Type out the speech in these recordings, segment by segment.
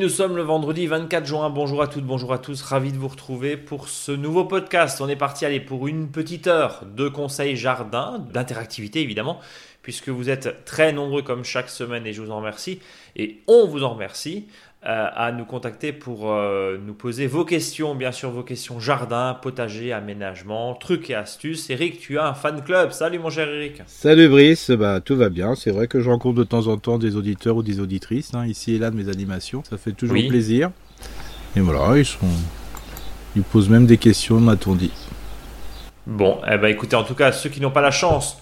nous sommes le vendredi 24 juin. Bonjour à toutes, bonjour à tous. Ravi de vous retrouver pour ce nouveau podcast. On est parti aller pour une petite heure de conseils jardin, d'interactivité évidemment, puisque vous êtes très nombreux comme chaque semaine et je vous en remercie. Et on vous en remercie. Euh, à nous contacter pour euh, nous poser vos questions, bien sûr vos questions jardin, potager, aménagement, trucs et astuces. Eric, tu as un fan club. Salut mon cher Eric. Salut Brice, bah tout va bien. C'est vrai que je rencontre de temps en temps des auditeurs ou des auditrices hein, ici et là de mes animations. Ça fait toujours plaisir. Et voilà, ils sont, ils posent même des questions, m'a-t-on dit. Bon, eh ben écoutez, en tout cas ceux qui n'ont pas la chance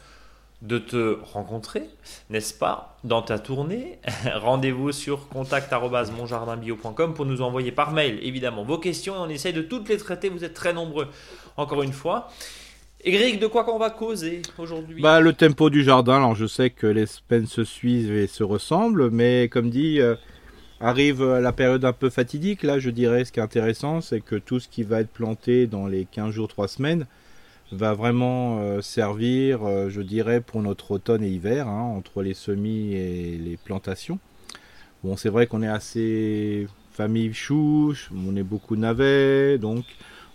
de te rencontrer, n'est-ce pas, dans ta tournée. Rendez-vous sur contact.monjardinbio.com pour nous envoyer par mail, évidemment, vos questions et on essaye de toutes les traiter. Vous êtes très nombreux, encore une fois. Eric, de quoi qu'on va causer aujourd'hui? Bah, Le tempo du jardin. Alors, je sais que les semaines se suivent et se ressemblent, mais comme dit, euh, arrive la période un peu fatidique. Là, je dirais, ce qui est intéressant, c'est que tout ce qui va être planté dans les 15 jours, 3 semaines, va vraiment euh, servir, euh, je dirais, pour notre automne et hiver, hein, entre les semis et les plantations. Bon, c'est vrai qu'on est assez famille choux, on est beaucoup navets, donc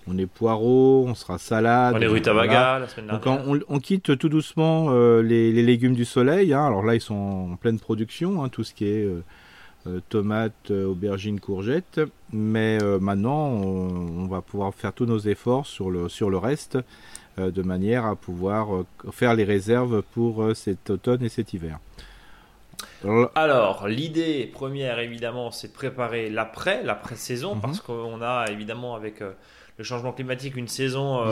on est poireaux, on sera salade. On est rutabaga la semaine dernière. Donc on, quitte tout doucement euh, les, légumes du soleil. Hein. Alors là, ils sont en pleine production, hein, tout ce qui est tomates, aubergines, courgettes. Mais maintenant, on, on, va pouvoir faire tous nos efforts sur le, sur le reste. Euh, de manière à pouvoir euh, faire les réserves pour euh, cet automne et cet hiver. Alors, l'idée première, évidemment, c'est de préparer l'après, l'après-saison, mhm. parce qu'on a évidemment avec le changement climatique une saison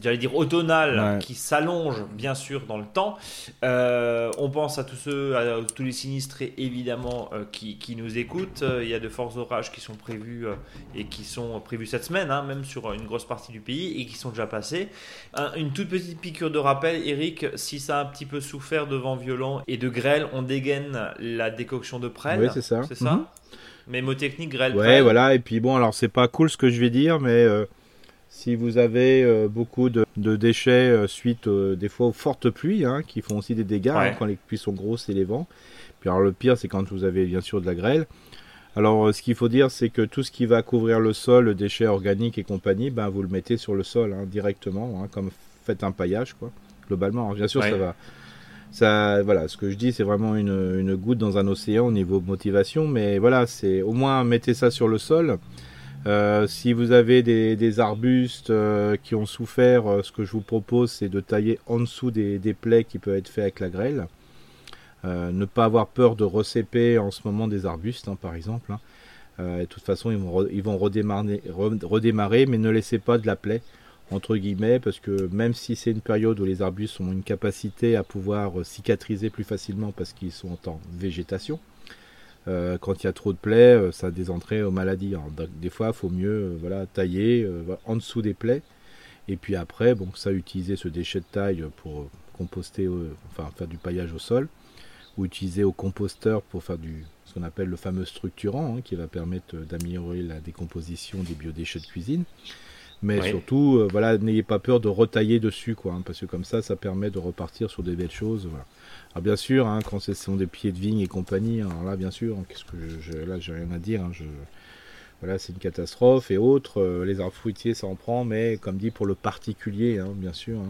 j'allais dire automnale qui s'allonge bien sûr dans le temps. Euh, on pense à tous ceux, à, tous les sinistrés évidemment euh, qui, qui, nous écoutent. Euh, il y a de forts orages qui sont prévus et qui sont prévus cette semaine, hein, même sur une grosse partie du pays et qui sont déjà passés. une toute petite piqûre de rappel, Eric, si ça a un petit peu souffert de vent violent et de grêle, on dégaine la décoction de prêle. Oui, c'est ça. C'est ça. Mhm. Mais mot technique, grêle. Ouais, voilà. Et puis bon, alors c'est pas cool ce que je vais dire, mais si vous avez euh, beaucoup de, déchets euh, suite euh, des fois aux fortes pluies, hein, qui font aussi des dégâts hein, quand les pluies sont grosses et les vents. Puis alors le pire, c'est quand vous avez bien sûr de la grêle. Alors ce qu'il faut dire, c'est que tout ce qui va couvrir le sol, déchets organiques et compagnie, ben, vous le mettez sur le sol hein, directement, comme faites un paillage, quoi. Globalement, bien sûr, ça va. Ça, voilà, ce que je dis, c'est vraiment une, une, goutte dans un océan au niveau motivation, mais voilà, c'est au moins mettez ça sur le sol. Euh, si vous avez des, arbustes euh, qui ont souffert, euh, ce que je vous propose, c'est de tailler en dessous des, plaies qui peuvent être faits avec la grêle. ne pas avoir peur de recéper en ce moment des arbustes, hein, par exemple. Hein. de toute façon, ils vont, ils vont redémarrer, redémarrer, mais ne laissez pas de la plaie, entre guillemets, parce que même si c'est une période où les arbustes ont une capacité à pouvoir cicatriser plus facilement parce qu'ils sont en végétation, euh, quand il y a trop de plaies, euh, ça a des entrées aux maladies. des fois, il faut mieux euh, voilà, tailler en dessous des plaies. Et puis après, bon, ça, utiliser ce déchet de taille pour composter, enfin faire du paillage au sol, ou utiliser au composteur pour faire du, ce qu'on appelle le fameux structurant, hein, qui va permettre d'améliorer la décomposition des biodéchets de cuisine. Mais surtout, voilà, n'ayez pas peur de retailler dessus, quoi, hein, parce que comme ça, ça permet de repartir sur des belles choses. Voilà. Alors bien sûr, hein, quand ce sont des pieds de vigne et compagnie, alors là bien sûr, qu'est-ce que je, là j'ai rien à dire. Hein, c'est une catastrophe et autres. Euh, les arbres fruitiers, ça en prend, mais comme dit pour le particulier, hein, bien sûr,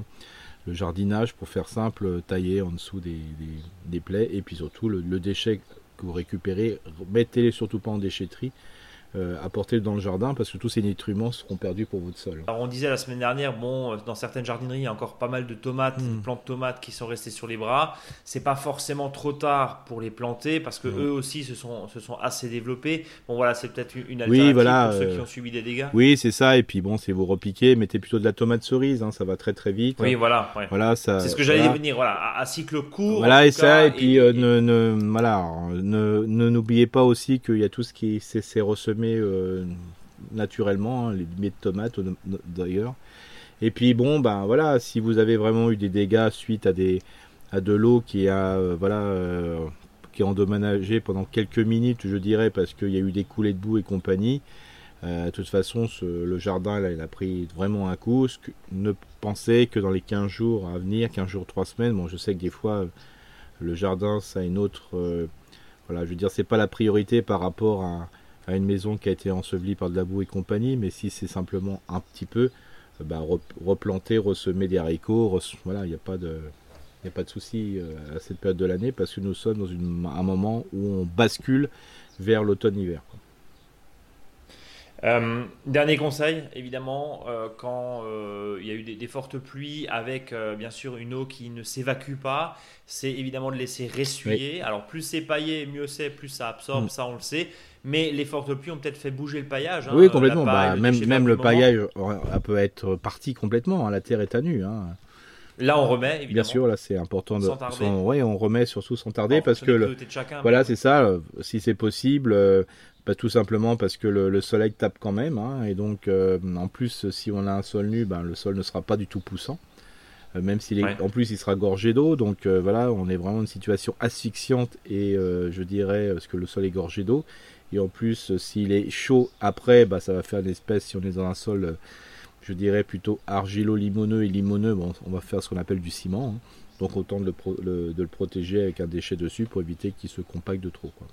le jardinage, pour faire simple, tailler en dessous des, plaies et puis surtout le, le déchet que vous récupérez, mettez-les surtout pas en déchetterie euh, apporter dans le jardin parce que tous ces nutriments seront perdus pour votre sol. Alors on disait la semaine dernière, bon, euh, dans certaines jardineries, il y a encore pas mal de tomates, mm. plantes de tomates qui sont restées sur les bras. C'est pas forcément trop tard pour les planter parce que mm. eux aussi se sont, se sont assez développés. Bon voilà, c'est peut-être une alternative oui, voilà, pour ceux qui euh, ont subi des dégâts. Oui, c'est ça. Et puis bon, si vous repiquez, mettez plutôt de la tomate cerise, hein, ça va très très vite. Oui, voilà. Voilà, ça. C'est ce que j'allais venir. Voilà, à, cycle court. Voilà et ça. Et puis ne, ne, voilà, ne n'oubliez pas aussi qu'il y a tout ce qui s'est ressemé naturellement, hein, les les de tomates d'ailleurs. Et puis bon, ben voilà, si vous avez vraiment eu des dégâts suite à des à de l'eau qui a euh, voilà euh, qui est endommagé pendant quelques minutes, je dirais, parce qu'il y a eu des coulées de boue et compagnie. Euh, de toute façon, le jardin, là, il a pris vraiment un coup. ne pensez que dans les 15 jours à venir, 15 jours, 3 semaines, bon, je sais que des fois, le jardin, ça a une autre voilà, je veux dire, c'est pas la priorité par rapport à, une maison qui a été ensevelie par de la boue et compagnie, mais si c'est simplement un petit peu, bah, replanter, ressemer des haricots, voilà, il n'y a pas de, il a pas de souci à cette période de l'année parce que nous sommes dans un moment où on bascule vers l'automne-hiver. Euh, dernier conseil, évidemment, euh, quand euh, il y a eu des, fortes pluies avec bien sûr une eau qui ne s'évacue pas, c'est évidemment de laisser ressuyer. Alors plus c'est paillé, mieux c'est, plus ça absorbe, mm. ça on le sait. Mais les fortes pluies ont peut-être fait bouger le paillage. Hein, oui, complètement. Bah, même le, même le paillage peut être parti complètement. Hein. La terre est à nu. Hein. Là, on remet, évidemment. Bien sûr, là, c'est important de. Sans tarder. oui, on remet surtout sans tarder parce que. Le... voilà, c'est ça. Si c'est possible, pas tout simplement parce que le, soleil tape quand même, hein, et donc euh, en plus si on a un sol nu, ben, le sol ne sera pas du tout poussant, euh, même s'il est en plus il sera gorgé d'eau, donc euh, voilà, on est vraiment dans une situation asphyxiante et je dirais parce que le sol est gorgé d'eau, et en plus s'il est chaud après, bah, ça va faire une espèce, si on est dans un sol, je dirais plutôt argilo-limoneux et limoneux, bon, on va faire ce qu'on appelle du ciment, hein. donc autant de le, de le, protéger avec un déchet dessus pour éviter qu'il se compacte de trop. Quoi.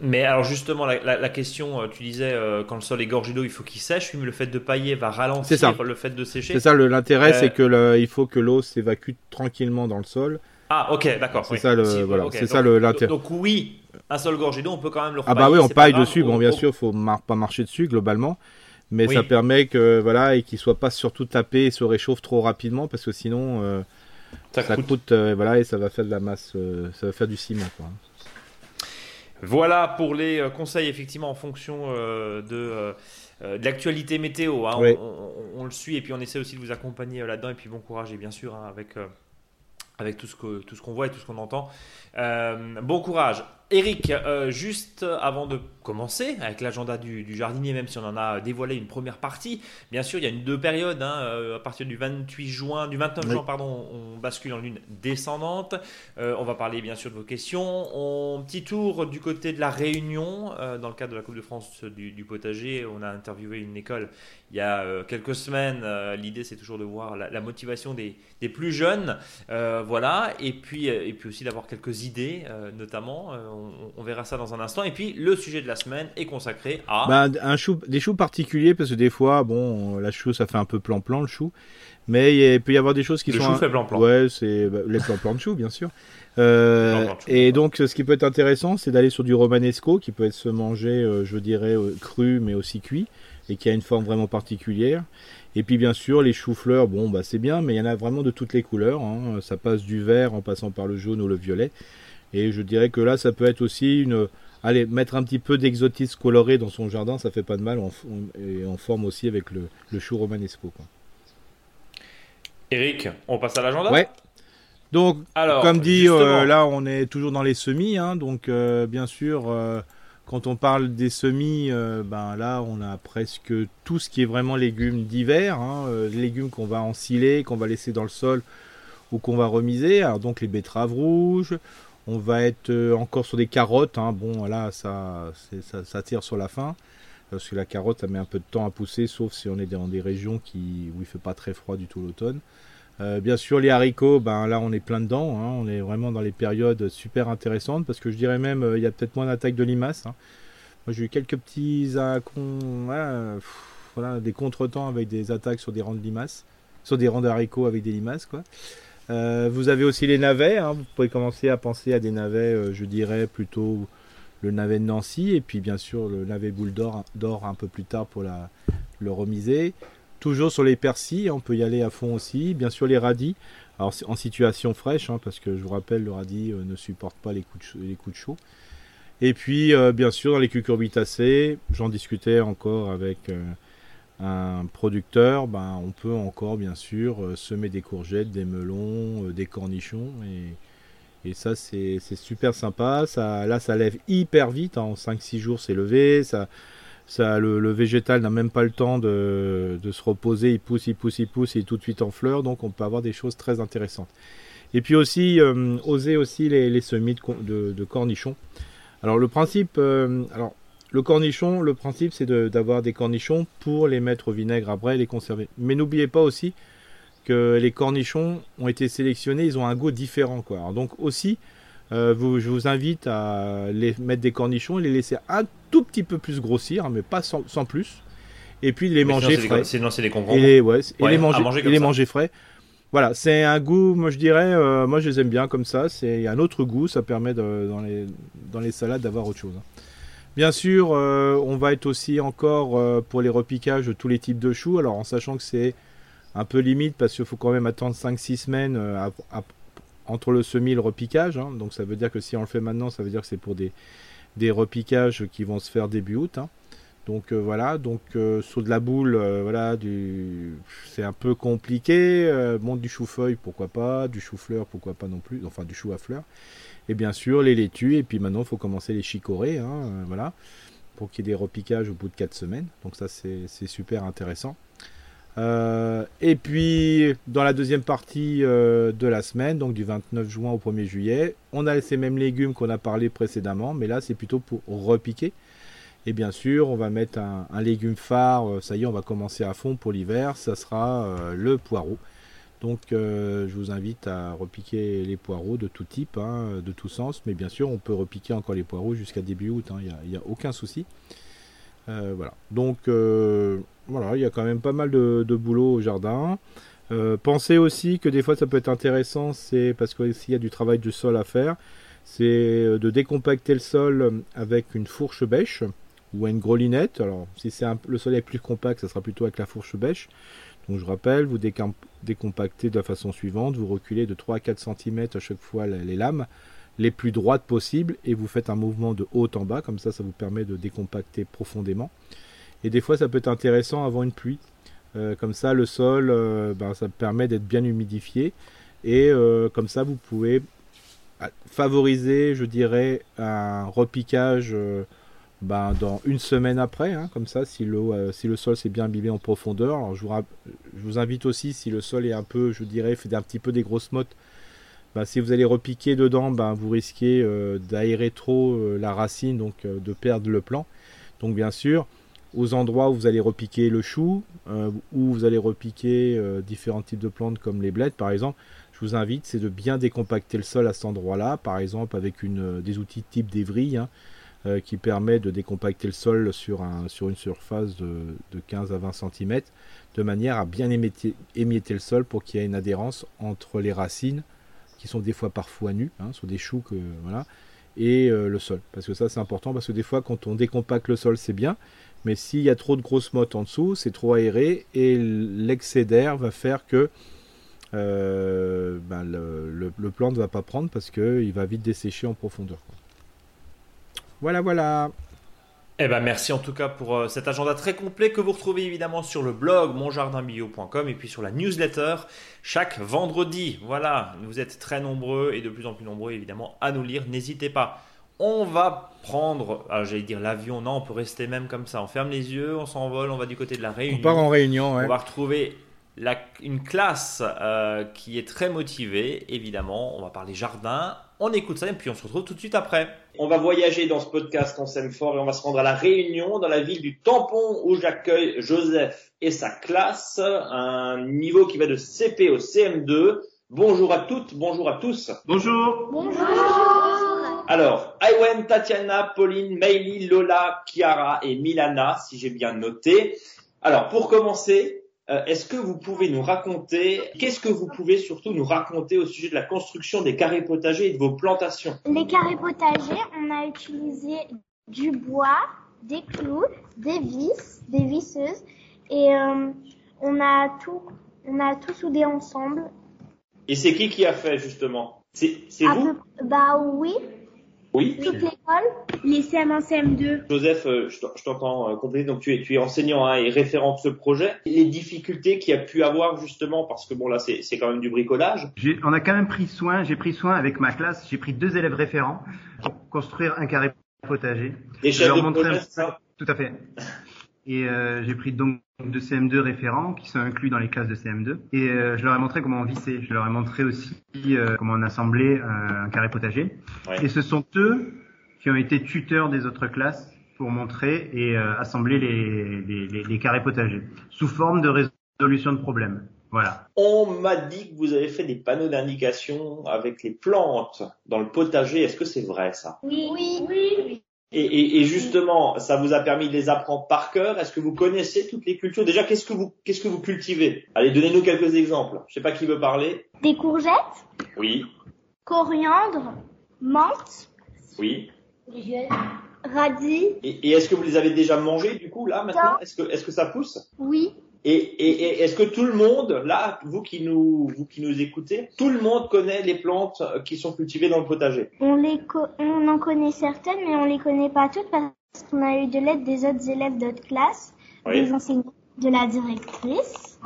Mais alors justement, la, question, euh, tu disais, euh, quand le sol est gorgé d'eau, il faut qu'il sèche, mais le fait de pailler va ralentir le fait de sécher. C'est ça, l'intérêt, c'est euh, que il faut que l'eau s'évacue tranquillement dans le sol. Ah, ok, d'accord. C'est ça, le, voilà, c'est ça l'intérêt. Donc, oui, un sol gorgé d'eau, on peut quand même le Ah bah oui, on paille dessus. Bon, bien sûr, faut pas marcher dessus globalement, mais ça permet que voilà et qu'il soit pas surtout tapé et se réchauffe trop rapidement parce que sinon ça, coûte, voilà et ça va faire de la masse, ça va faire du ciment. Quoi. Voilà pour les euh, conseils, effectivement, en fonction euh, de, euh, de l'actualité météo. Hein. On, le suit et puis on essaie aussi de vous accompagner là-dedans. Et puis bon courage, et bien sûr, hein, avec, avec tout ce qu'on ce qu'on voit et tout ce qu'on entend. bon courage. Eric, euh, juste avant de commencer avec l'agenda du, jardinier, même si on en a dévoilé une première partie, bien sûr, il y a une deux périodes. Hein, euh, à partir du 28 juin, du 29 juin, pardon, on bascule en lune descendante. Euh, on va parler bien sûr de vos questions. On petit tour du côté de la Réunion, dans le cadre de la Coupe de France du, potager. On a interviewé une école il y a quelques semaines. L'idée, c'est toujours de voir la, motivation des, plus jeunes, voilà, et puis et puis aussi d'avoir quelques idées, notamment on, verra ça dans un instant. Et puis, le sujet de la semaine est consacré à. Un chou, des choux particuliers, parce que des fois, bon, la chou, ça fait un peu plan-plan, le chou. Mais il peut y avoir des choses qui sont. Le chou fait plan-plan. Ouais, c'est bah, les plan-plan de chou, bien sûr. Euh, et donc, ce qui peut être intéressant, c'est d'aller sur du romanesco, qui peut être se manger, euh, je dirais, euh, cru, mais aussi cuit, et qui a une forme vraiment particulière. Et puis bien sûr, les choux-fleurs, bon, bah c'est bien, mais il y en a vraiment de toutes les couleurs. Hein. Ça passe du vert en passant par le jaune ou le violet. Et je dirais que là, ça peut être aussi une. Allez, mettre un petit peu d'exotisme coloré dans son jardin, ça fait pas de mal. et on forme aussi avec le, le chou romanesco. Quoi. Eric, on passe à l'agenda? Ouais. Donc, Alors, comme dit, euh, là, on est toujours dans les semis. Hein, donc, euh, bien sûr, euh, quand on parle des semis, ben là, on a presque tout ce qui est vraiment légumes d'hiver. Hein, légumes qu'on va ensiler, qu'on va laisser dans le sol ou qu'on va remiser. Alors, donc, les betteraves rouges, on va être euh, encore sur des carottes. Hein. Bon, là, ça, ça, tire sur la fin. Parce que la carotte, ça met un peu de temps à pousser, sauf si on est dans des régions qui, où il fait pas très froid du tout l'automne. Euh, bien sûr, les haricots, ben là, on est plein dedans. Hein. On est vraiment dans les périodes super intéressantes. Parce que je dirais même, euh, il y a peut-être moins d'attaques de limaces. Hein. Moi, j'ai eu quelques petits voilà, des contretemps avec des attaques sur des rangs de limaces. Sur des rangs d'haricots avec des limaces, quoi. Euh, vous avez aussi les navets. Hein. Vous pouvez commencer à penser à des navets, euh, je dirais plutôt le navet de Nancy et puis bien sûr le navet boule d'or, un peu plus tard pour le remiser. Toujours sur les persils, on peut y aller à fond aussi. Bien sûr les radis, en situation fraîche, hein, parce que je vous rappelle le radis euh, ne supporte pas les coups de, les coups de chaud. Et puis bien sûr dans les cucurbitacées, j'en discutais encore avec un producteur, ben, on peut encore bien sûr euh, semer des courgettes, des melons, euh, des cornichons et, et ça c'est super sympa. Ça, là ça lève hyper vite, hein. en 5-6 jours c'est levé. Ça, ça, le, végétal n'a même pas le temps de, de, se reposer, il pousse, il pousse, il pousse, et tout de suite en fleurs, donc on peut avoir des choses très intéressantes. Et puis aussi, euh, oser aussi les, les semis de, de, cornichons. Alors le principe, alors le cornichon, le principe, c'est d'avoir des cornichons pour les mettre au vinaigre après et les conserver. Mais n'oubliez pas aussi que les cornichons ont été sélectionnés, ils ont un goût différent. Quoi. donc aussi, vous, je vous invite à les mettre des cornichons et les laisser un tout petit peu plus grossir, mais pas sans, plus. Et puis les manger frais. Sinon, c'est des Et, ouais, et les manger, et les manger frais. Voilà, c'est un goût, moi je dirais, euh, moi je les aime bien comme ça. C'est un autre goût, ça permet de, dans, les, dans les salades d'avoir autre chose. Hein. Bien sûr, euh, on va être aussi encore euh, pour les repiquages de tous les types de choux. Alors en sachant que c'est un peu limite parce qu'il faut quand même attendre 5-6 semaines entre le semis et le repiquage. Hein. Donc ça veut dire que si on le fait maintenant, ça veut dire que c'est pour des, repiquages qui vont se faire début août. Hein. Donc euh, voilà, donc euh, de la boule, euh, voilà, c'est un peu compliqué. bon, du chou-feuille, pourquoi pas, du chou-fleur, pourquoi pas non plus, enfin du chou à fleurs. Et bien sûr, les laitues, et puis maintenant, il faut commencer les chicorées, hein, voilà, pour qu'il y ait des repiquages au bout de 4 semaines. Donc ça, c'est super intéressant. et puis, dans la deuxième partie de la semaine, donc du 29 juin au 1er juillet, on a ces mêmes légumes qu'on a parlé précédemment, mais là, c'est plutôt pour repiquer. Et bien sûr, on va mettre un, légume phare. Euh, ça y est, on va commencer à fond pour l'hiver. Ça sera euh, le poireau. Donc, euh, je vous invite à repiquer les poireaux de tout type, hein, de tout sens. Mais bien sûr, on peut repiquer encore les poireaux jusqu'à début août. Hein. Il n'y a, aucun souci. voilà. Donc, voilà, il y a quand même pas mal de, boulot au jardin. pensez aussi que des fois, ça peut être intéressant. C'est parce qu'il y a du travail du sol à faire. C'est de décompacter le sol avec une fourche bêche ou une grelinette. Alors, si le sol est plus compact, ça sera plutôt avec la fourche bêche. Donc, je rappelle, vous décompactez de la façon suivante. Vous reculez de 3 à 4 cm à chaque fois les lames les plus droites possibles et vous faites un mouvement de haut en bas. Comme ça, ça vous permet de décompacter profondément. Et des fois, ça peut être intéressant avant une pluie. Euh, comme ça, le sol, euh, ben, ça permet d'être bien humidifié. Et euh, comme ça, vous pouvez favoriser, je dirais, un repiquage ben, dans une semaine après, hein, comme ça, si, euh, si le sol s'est bien imbibé en profondeur. Je, vous, je, vous, invite aussi, si le sol est un peu, je dirais, fait un petit peu des grosses mottes, ben, si vous allez repiquer dedans, ben, vous risquez euh, d'aérer trop euh, la racine, donc de perdre le plant. Donc, bien sûr, aux endroits où vous allez repiquer le chou, où vous allez repiquer différents types de plantes comme les bleds, par exemple, je vous invite, c'est de bien décompacter le sol à cet endroit-là, par exemple avec une, des outils type d'évry. Hein, euh, qui permet de décompacter le sol sur, un, sur une surface de, 15 à 20 cm, de manière à bien émietter, le sol pour qu'il y ait une adhérence entre les racines, qui sont des fois parfois nues, hein, sur des choux, que, voilà, et euh, le sol. Parce que ça c'est important, parce que des fois quand on décompacte le sol c'est bien, mais s'il y a trop de grosses mottes en dessous, c'est trop aéré, et l'excès d'air va faire que euh, ben, le, le, ne va pas prendre parce qu'il va vite dessécher en profondeur. Voilà, voilà. Eh ben merci en tout cas pour euh, cet agenda très complet que vous retrouvez évidemment sur le blog monjardinbio.com et puis sur la newsletter chaque vendredi. Voilà, vous êtes très nombreux et de plus en plus nombreux évidemment à nous lire. N'hésitez pas. On va prendre, ah, j'allais dire l'avion, non, on peut rester même comme ça. On ferme les yeux, on s'envole, on va du côté de la Réunion. On part en Réunion, On va retrouver une classe euh, qui est très motivée, évidemment. On va parler jardin. On écoute ça et puis on se retrouve tout de suite après. On va voyager dans ce podcast On s'aime fort et on va se rendre à la Réunion, dans la ville du Tampon, où j'accueille Joseph et sa classe, un niveau qui va de CP au CM2. Bonjour à toutes, bonjour à tous. Bonjour. Bonjour. Alors, Iwen, Tatiana, Pauline, Meili, Lola, Chiara et Milana, si j'ai bien noté. Alors, pour commencer, euh, est-ce que vous pouvez nous raconter, qu'est-ce que vous pouvez surtout nous raconter au sujet de la construction des carrés potagers et de vos plantations? Les carrés potagers, on a utilisé du bois, des clous, des vis, des visseuses et euh, on a tout, on a tout soudé ensemble. Et c'est qui qui a fait justement? C'est vous? Bah oui. Oui. Toute l'école, les CM1, CM2. Joseph, euh, je t'entends euh, compléter. Donc tu es, tu es enseignant hein, et référent de ce projet. Les difficultés qu'il y a pu avoir justement, parce que bon là c'est, quand même du bricolage. On a quand même pris soin. J'ai pris soin avec ma classe. J'ai pris deux élèves référents pour construire un carré potager. Des chefs de projet, ça Tout à fait. Et euh, j'ai pris donc deux CM2 référents qui sont inclus dans les classes de CM2. Et euh, je leur ai montré comment on vissait. Je leur ai montré aussi euh, comment on assemblait un carré potager. Et ce sont eux qui ont été tuteurs des autres classes pour montrer et assembler les, les, les, carrés potagers sous forme de résolution de problèmes. Voilà. On m'a dit que vous avez fait des panneaux d'indication avec les plantes dans le potager. Est-ce que c'est vrai ça? Oui, oui, oui. Et, et, justement, ça vous a permis de les apprendre par cœur. Est-ce que vous connaissez toutes les cultures? Déjà, qu'est-ce que vous qu'est-ce que vous cultivez? Allez, donnez-nous quelques exemples. Je sais pas qui veut parler. Des courgettes. Oui. Coriandre, menthe. Oui. Radis. Et, et est-ce que vous les avez déjà mangés du coup là maintenant? Est-ce que est-ce que ça pousse? Oui. Et, et, est-ce que tout le monde, là, vous qui nous, vous qui nous écoutez, tout le monde connaît les plantes qui sont cultivées dans le potager? On les, on en connaît certaines, mais on les connaît pas toutes parce qu'on a eu de l'aide des autres élèves d'autres classes, des enseignants, de la directrice.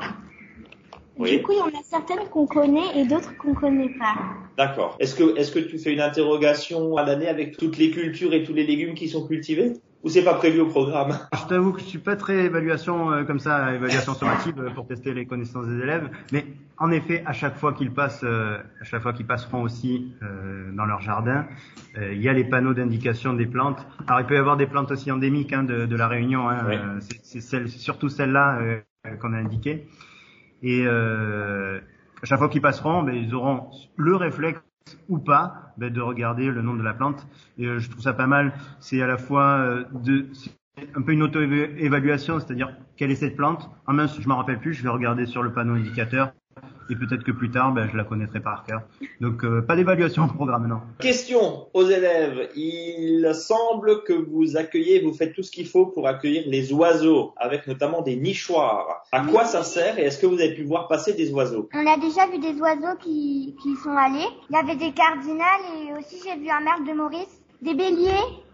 Du coup, il y en a certaines qu'on connaît et d'autres qu'on connaît pas. D'accord. Est-ce que, est-ce que tu fais une interrogation à l'année avec toutes les cultures et tous les légumes qui sont cultivés? Ou c'est pas prévu au programme Je t'avoue que je suis pas très évaluation euh, comme ça, évaluation sommative euh, pour tester les connaissances des élèves, mais en effet, à chaque fois qu'ils passent, euh, à chaque fois qu'ils passeront aussi dans leur jardin, il y a les panneaux d'indication des plantes. Alors il peut y avoir des plantes aussi endémiques hein, de, de, la Réunion, hein, c'est celle, surtout celles-là qu'on a indiquées. Et à chaque fois qu'ils passeront, ben, ils auront le réflexe ou pas ben, de regarder le nom de la plante. Et euh, je trouve ça pas mal. C'est à la fois euh, de un peu une auto-évaluation, c'est-à-dire quelle est cette plante? En mince, je m'en rappelle plus, je vais regarder sur le panneau indicateur et peut-être que plus tard, ben, je la connaîtrai par cœur. Donc, euh, pas d'évaluation au programme, non. Question aux élèves. Il semble que vous accueillez, vous faites tout ce qu'il faut pour accueillir les oiseaux, avec notamment des nichoirs. À quoi ça sert et est-ce que vous avez pu voir passer des oiseaux? On a déjà vu des oiseaux qui, qui sont allés. Il y avait des cardinales et aussi j'ai vu un merle de Maurice des béliers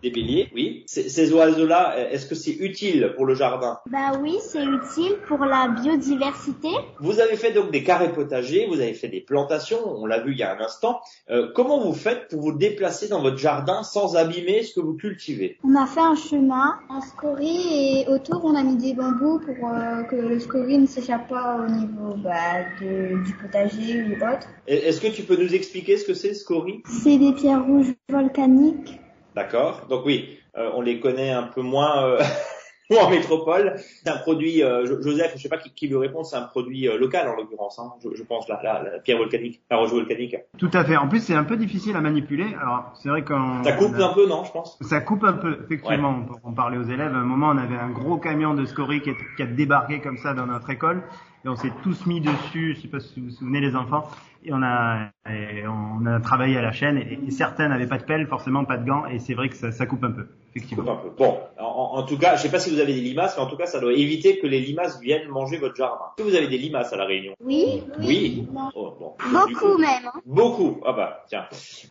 Des béliers, oui. Ces oiseaux-là, est-ce que c'est utile pour le jardin? Bah oui, c'est utile pour la biodiversité. Vous avez fait donc des carrés potagers, vous avez fait des plantations, on l'a vu il y a un instant. Euh, comment vous faites pour vous déplacer dans votre jardin sans abîmer ce que vous cultivez? On a fait un chemin en scorie et autour on a mis des bambous pour euh, que le scorie ne s'échappe pas au niveau bah, de, du potager ou autre. Est-ce que tu peux nous expliquer ce que c'est scorie? C'est des pierres rouges volcaniques D'accord. Donc oui, euh, on les connaît un peu moins euh, en métropole. C'est un produit, euh, Joseph, je sais pas qui, qui veut répondre, c'est un produit local en l'occurrence, hein, je, pense, la, la, pierre volcanique, la roche volcanique. Tout à fait. En plus, c'est un peu difficile à manipuler. Alors, c'est vrai qu'on... Ça coupe un peu, non, je pense? Ça coupe un peu, effectivement. On parlait aux élèves. À un moment, on avait un gros camion de scorie qui, qui a débarqué comme ça dans notre école. Et on s'est tous mis dessus, je sais pas si vous vous souvenez les enfants, et on a, on a travaillé à la chaîne et, certains n'avaient pas de pelle, forcément pas de gants et c'est vrai que ça, ça, coupe un peu. Effectivement. Bon, en, tout cas, je sais pas si vous avez des limaces, mais en tout cas, ça doit éviter que les limaces viennent manger votre jardin. Est-ce que vous avez des limaces à la Réunion? Oui. Oui. Oh, Beaucoup même. Hein. Beaucoup. Ah bah tiens.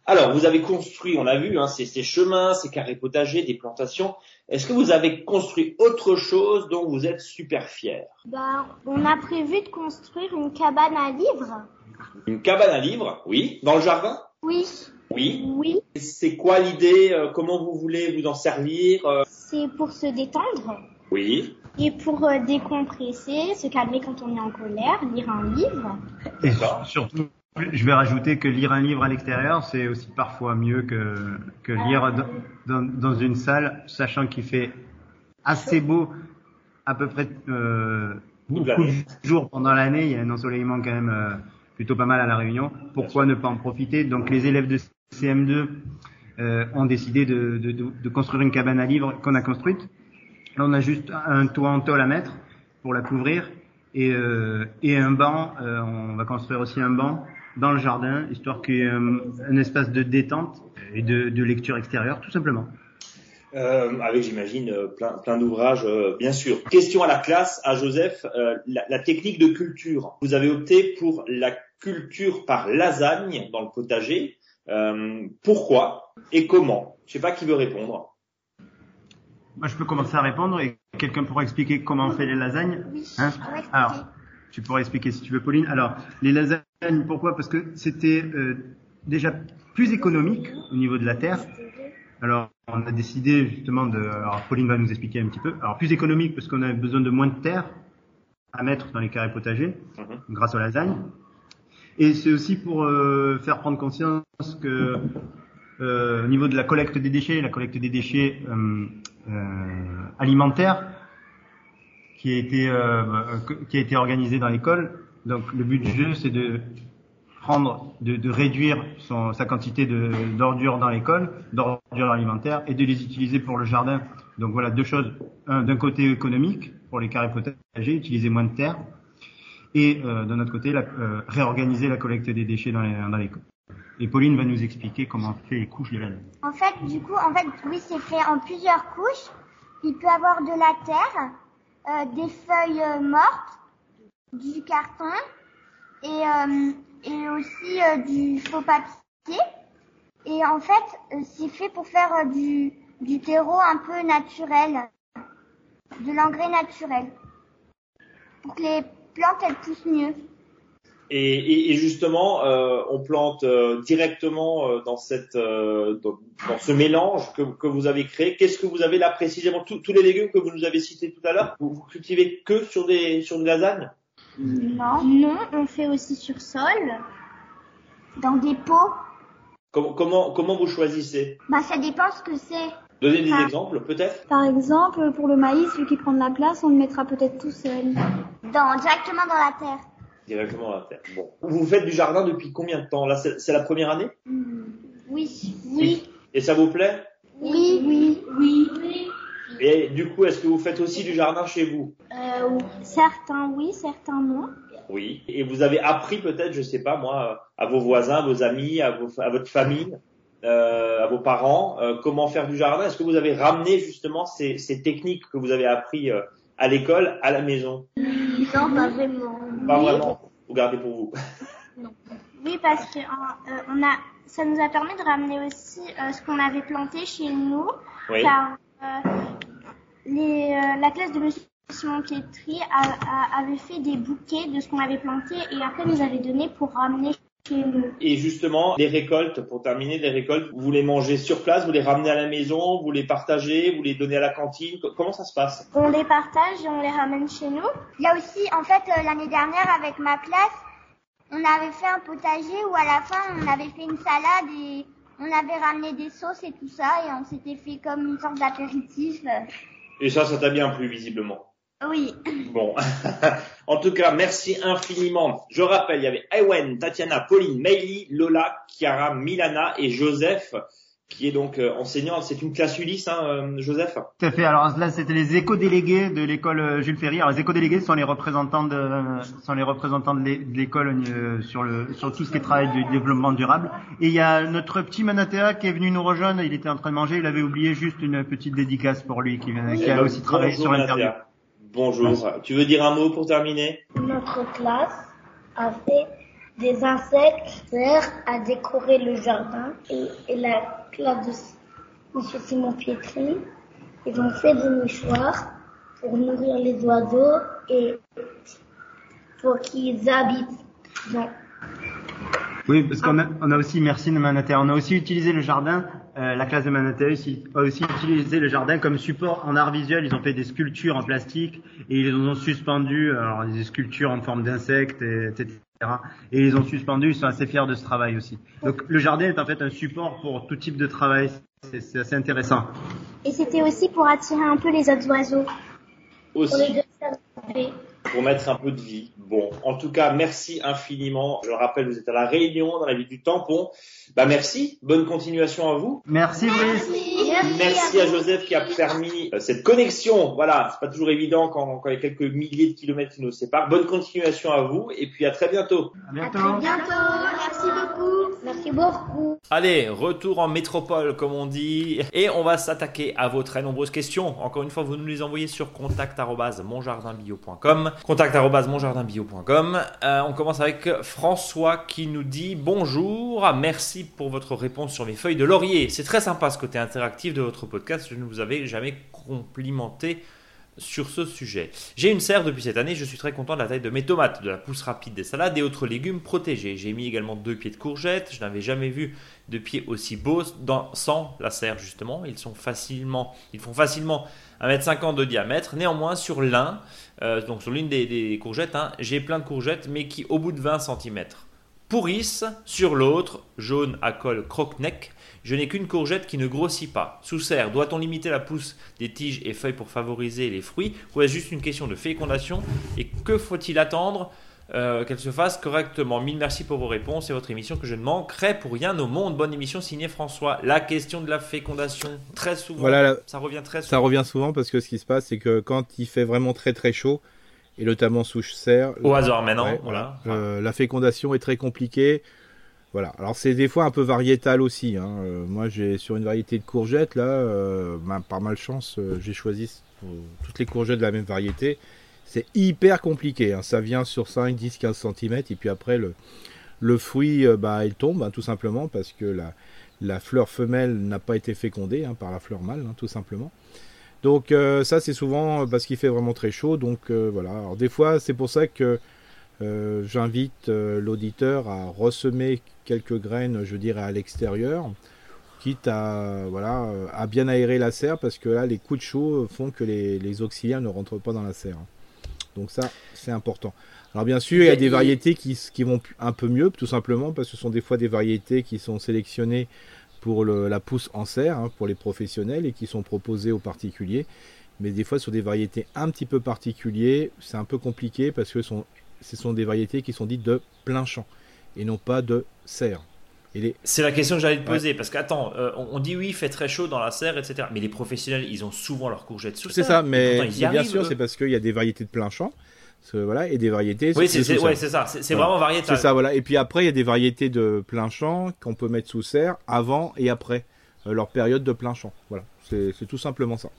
Alors, vous avez construit, on a vu, hein, ces, ces chemins, ces carrés potagers, des plantations. Est-ce que vous avez construit autre chose dont vous êtes super fier? Bah, on a prévu de construire une cabane à livres. Une cabane à livres, oui. Dans le jardin? Oui. Oui. Oui. C'est quoi l'idée euh, Comment vous voulez vous en servir euh? C'est pour se détendre. Oui. Et pour euh, décompresser, se calmer quand on est en colère, lire un livre. Et surtout, je vais rajouter que lire un livre à l'extérieur, c'est aussi parfois mieux que, que lire dans, dans, une salle, sachant qu'il fait assez beau à peu près euh, beaucoup de jours pendant l'année. Il y a un ensoleillement quand même plutôt pas mal à la Réunion. Pourquoi ne pas en profiter? Donc les élèves de CM2 euh, ont décidé de, de, de, construire une cabane à livres qu'on a construite. Là, on a juste un toit en tôle à mettre pour la couvrir et, euh, et un banc. Euh, on va construire aussi un banc dans le jardin, histoire qu'il y ait un, un, espace de détente et de, de lecture extérieure, tout simplement. Euh, avec j'imagine euh, plein, plein d'ouvrages, euh, bien sûr. Question à la classe, à Joseph, euh, la, la, technique de culture. Vous avez opté pour la culture par lasagne dans le potager. pourquoi et comment? Je sais pas qui veut répondre. Moi, je peux commencer à répondre et quelqu'un pourra expliquer comment on fait les lasagnes. Hein? Alors, tu pourrais expliquer si tu veux, Pauline. Alors, les lasagnes, pourquoi? Parce que c'était déjà plus économique au niveau de la terre. Alors, on a décidé justement de. Alors, Pauline va nous expliquer un petit peu. Alors, plus économique parce qu'on a besoin de moins de terre à mettre dans les carrés potagers mhm. grâce aux lasagnes. Et c'est aussi pour euh, faire prendre conscience que euh, au niveau de la collecte des déchets, la collecte des déchets euh, alimentaires qui a été qui a été organisée dans l'école, Donc le but du jeu, c'est de prendre, de, de réduire son, sa quantité d'ordures dans l'école, d'ordures alimentaires, et de les utiliser pour le jardin. Donc voilà deux choses. Un, d'un côté économique, pour les carrés potagers, utiliser moins de terre, et euh, d'un autre côté, la, euh, réorganiser la collecte des déchets dans l'école. Et Pauline va nous expliquer comment on fait les couches de laine. En fait, du coup, en fait, oui, c'est fait en plusieurs couches. Il peut avoir de la terre, euh, des feuilles euh, mortes, du carton et, euh, et aussi euh, du faux papier. Et en fait, c'est fait pour faire du, du terreau un peu naturel, de l'engrais naturel, pour que les plantes elles poussent mieux. Et, et, justement, euh, on plante euh, directement euh, dans cette dans, dans, ce mélange que, que vous avez créé. Qu'est-ce que vous avez là précisément? Tous, tous les légumes que vous nous avez cités tout à l'heure, vous, vous, cultivez que sur des sur de lasagne? Non, non, on fait aussi sur sol, dans des pots. Comment comment comment vous choisissez? Bah ça dépend ce que c'est. Donnez des exemples peut-être. Par exemple, pour le maïs, vu qu'il prend de la place, on le mettra peut-être tout seul. Dans directement dans la terre directement à la terre. Bon. Vous faites du jardin depuis combien de temps? Là, c'est la première année? Mmh, Oui, oui. Et ça vous plaît? Oui, oui, oui. Et du coup, est-ce que vous faites aussi du jardin chez vous? Euh, Certains oui, certains non. Oui. Et vous avez appris peut-être, je sais pas moi, à vos voisins, à vos amis, à, vos, à votre famille, euh, à vos parents, euh, comment faire du jardin? Est-ce que vous avez ramené justement ces, ces techniques que vous avez appris à l'école à la maison? Non, pas vraiment. Pas vraiment. Vous gardez pour vous. Non. Oui, parce que euh, on a, ça nous a permis de ramener aussi euh, ce qu'on avait planté chez nous. Oui. Car euh, les, la classe de Monsieur Simon Pietri a, a, avait fait des bouquets de ce qu'on avait planté et après nous avait donné pour ramener chez nous. Et justement, les récoltes, pour terminer, les récoltes, vous les mangez sur place, vous les ramenez à la maison, vous les partagez, vous les donnez à la cantine. Comment ça se passe? On les partage et on les ramène chez nous. Il y a aussi, en fait, euh, l'année dernière avec ma classe, on avait fait un potager où à la fin on avait fait une salade et on avait ramené des sauces et tout ça et on s'était fait comme une sorte d'apéritif. Et ça, ça t'a bien plu visiblement? Oui. Bon. en tout cas, merci infiniment. Je rappelle, il y avait Ewen, Tatiana, Pauline, Meili, Lola, Chiara, Milana et Joseph qui est donc euh, enseignant. C'est une classe Ulysse, hein, euh, Joseph? Tout à fait. Alors là, c'était les éco-délégués de l'école euh, Jules Ferry. Alors les éco-délégués sont les représentants de sont les représentants de l'école sur le sur tout ce qui est travail du développement durable. Et il y a notre petit Manatea qui est venu nous rejoindre. Il était en train de manger. Il avait oublié juste une petite dédicace pour lui qui, qui a aussi travaillé sur l'interview. Bonjour. Tu veux dire un mot pour terminer? Notre classe a fait des insectes verts à décorer le jardin et, et la classe de M. Simon Pietri, ils ont fait des nichoirs pour nourrir les oiseaux et pour qu'ils habitent dans oui, parce qu'on a, on a aussi, merci de Manatea, on a aussi utilisé le jardin, euh, la classe de Manatea a aussi utilisé le jardin comme support en art visuel. Ils ont fait des sculptures en plastique et ils ont suspendu, alors des sculptures en forme d'insectes, etc. Et ils ont suspendu, ils sont assez fiers de ce travail aussi. Donc le jardin est en fait un support pour tout type de travail. C'est assez intéressant. Et c'était aussi pour attirer un peu les autres oiseaux. Aussi. Pour, pour mettre un peu de vie. Bon, en tout cas, merci infiniment. Je le rappelle, vous êtes à la Réunion, dans la ville du Tampon. Bah merci, bonne continuation à vous. Merci Brice. Merci, merci à Joseph qui a permis euh, cette connexion. Voilà, c'est pas toujours évident quand, quand il y a quelques milliers de kilomètres qui nous séparent. Bonne continuation à vous et puis à très bientôt. À bientôt. À très bientôt. Merci beaucoup. Allez, retour en métropole comme on dit et on va s'attaquer à vos très nombreuses questions. Encore une fois, vous nous les envoyez sur contact@monjardinbio.com. contact@monjardinbio.com. Euh, on commence avec François qui nous dit bonjour, merci pour votre réponse sur mes feuilles de laurier. C'est très sympa ce côté interactif de votre podcast. Je ne vous avais jamais complimenté sur ce sujet. J'ai une serre depuis cette année, je suis très content de la taille de mes tomates, de la pousse rapide des salades et autres légumes protégés. J'ai mis également deux pieds de courgettes, je n'avais jamais vu de pieds aussi beaux sans la serre justement. Ils, sont facilement, ils font facilement 1m50 de diamètre. Néanmoins, sur l'un, euh, donc sur l'une des, courgettes, hein, j'ai plein de courgettes mais qui au bout de 20 cm pourrissent. Sur l'autre, jaune à col croque-neck, je n'ai qu'une courgette qui ne grossit pas. Sous serre, doit-on limiter la pousse des tiges et feuilles pour favoriser les fruits ou est-ce juste une question de fécondation Et que faut-il attendre euh, qu'elle se fasse correctement? Mille merci pour vos réponses et votre émission que je ne manquerai pour rien au monde. Bonne émission signée François. La question de la fécondation, très souvent, voilà, ça revient très souvent. Ça revient souvent parce que ce qui se passe, c'est que quand il fait vraiment très très chaud, et notamment sous serre. Au hasard maintenant, voilà. Euh, la fécondation est très compliquée. Voilà. Alors c'est des fois un peu variétal aussi. Hein. Euh, moi j'ai sur une variété de courgettes là, euh, ben, par malchance j'ai choisi toutes les courgettes de la même variété. C'est hyper compliqué. Hein. Ça vient sur 5, 10, 15 cm et puis après le, fruit bah, il tombe hein, tout simplement parce que la, fleur femelle n'a pas été fécondée par la fleur mâle tout simplement. Donc euh, ça c'est souvent parce qu'il fait vraiment très chaud. Donc euh, voilà. Alors des fois c'est pour ça que euh, j'invite l'auditeur à ressemer quelques graines, je dirais à l'extérieur, quitte à voilà à bien aérer la serre parce que là les coups de chaud font que les, auxiliaires ne rentrent pas dans la serre. Donc ça c'est important. Alors bien sûr il y a des variétés qui, qui vont un peu mieux tout simplement parce que ce sont des fois des variétés qui sont sélectionnées pour la pousse en serre, hein, pour les professionnels, et qui sont proposés aux particuliers. Mais des fois, sur des variétés un petit peu particulières, c'est un peu compliqué parce que ce sont des variétés qui sont dites de plein champ et non pas de serre. Les... C'est la question que j'allais te poser, parce qu'attends, euh, on, dit oui, il fait très chaud dans la serre, etc. Mais les professionnels, ils ont souvent leurs courgettes sous C'est ça, mais bien sûr, c'est parce qu'il y a des variétés de plein champ voilà, et des variétés. Oui, c'est ça, c'est vraiment variétal. C'est ça, voilà. Et puis après, il y a des variétés de plein champ qu'on peut mettre sous serre avant et après euh, leur période de plein champ. Voilà, c'est tout simplement ça.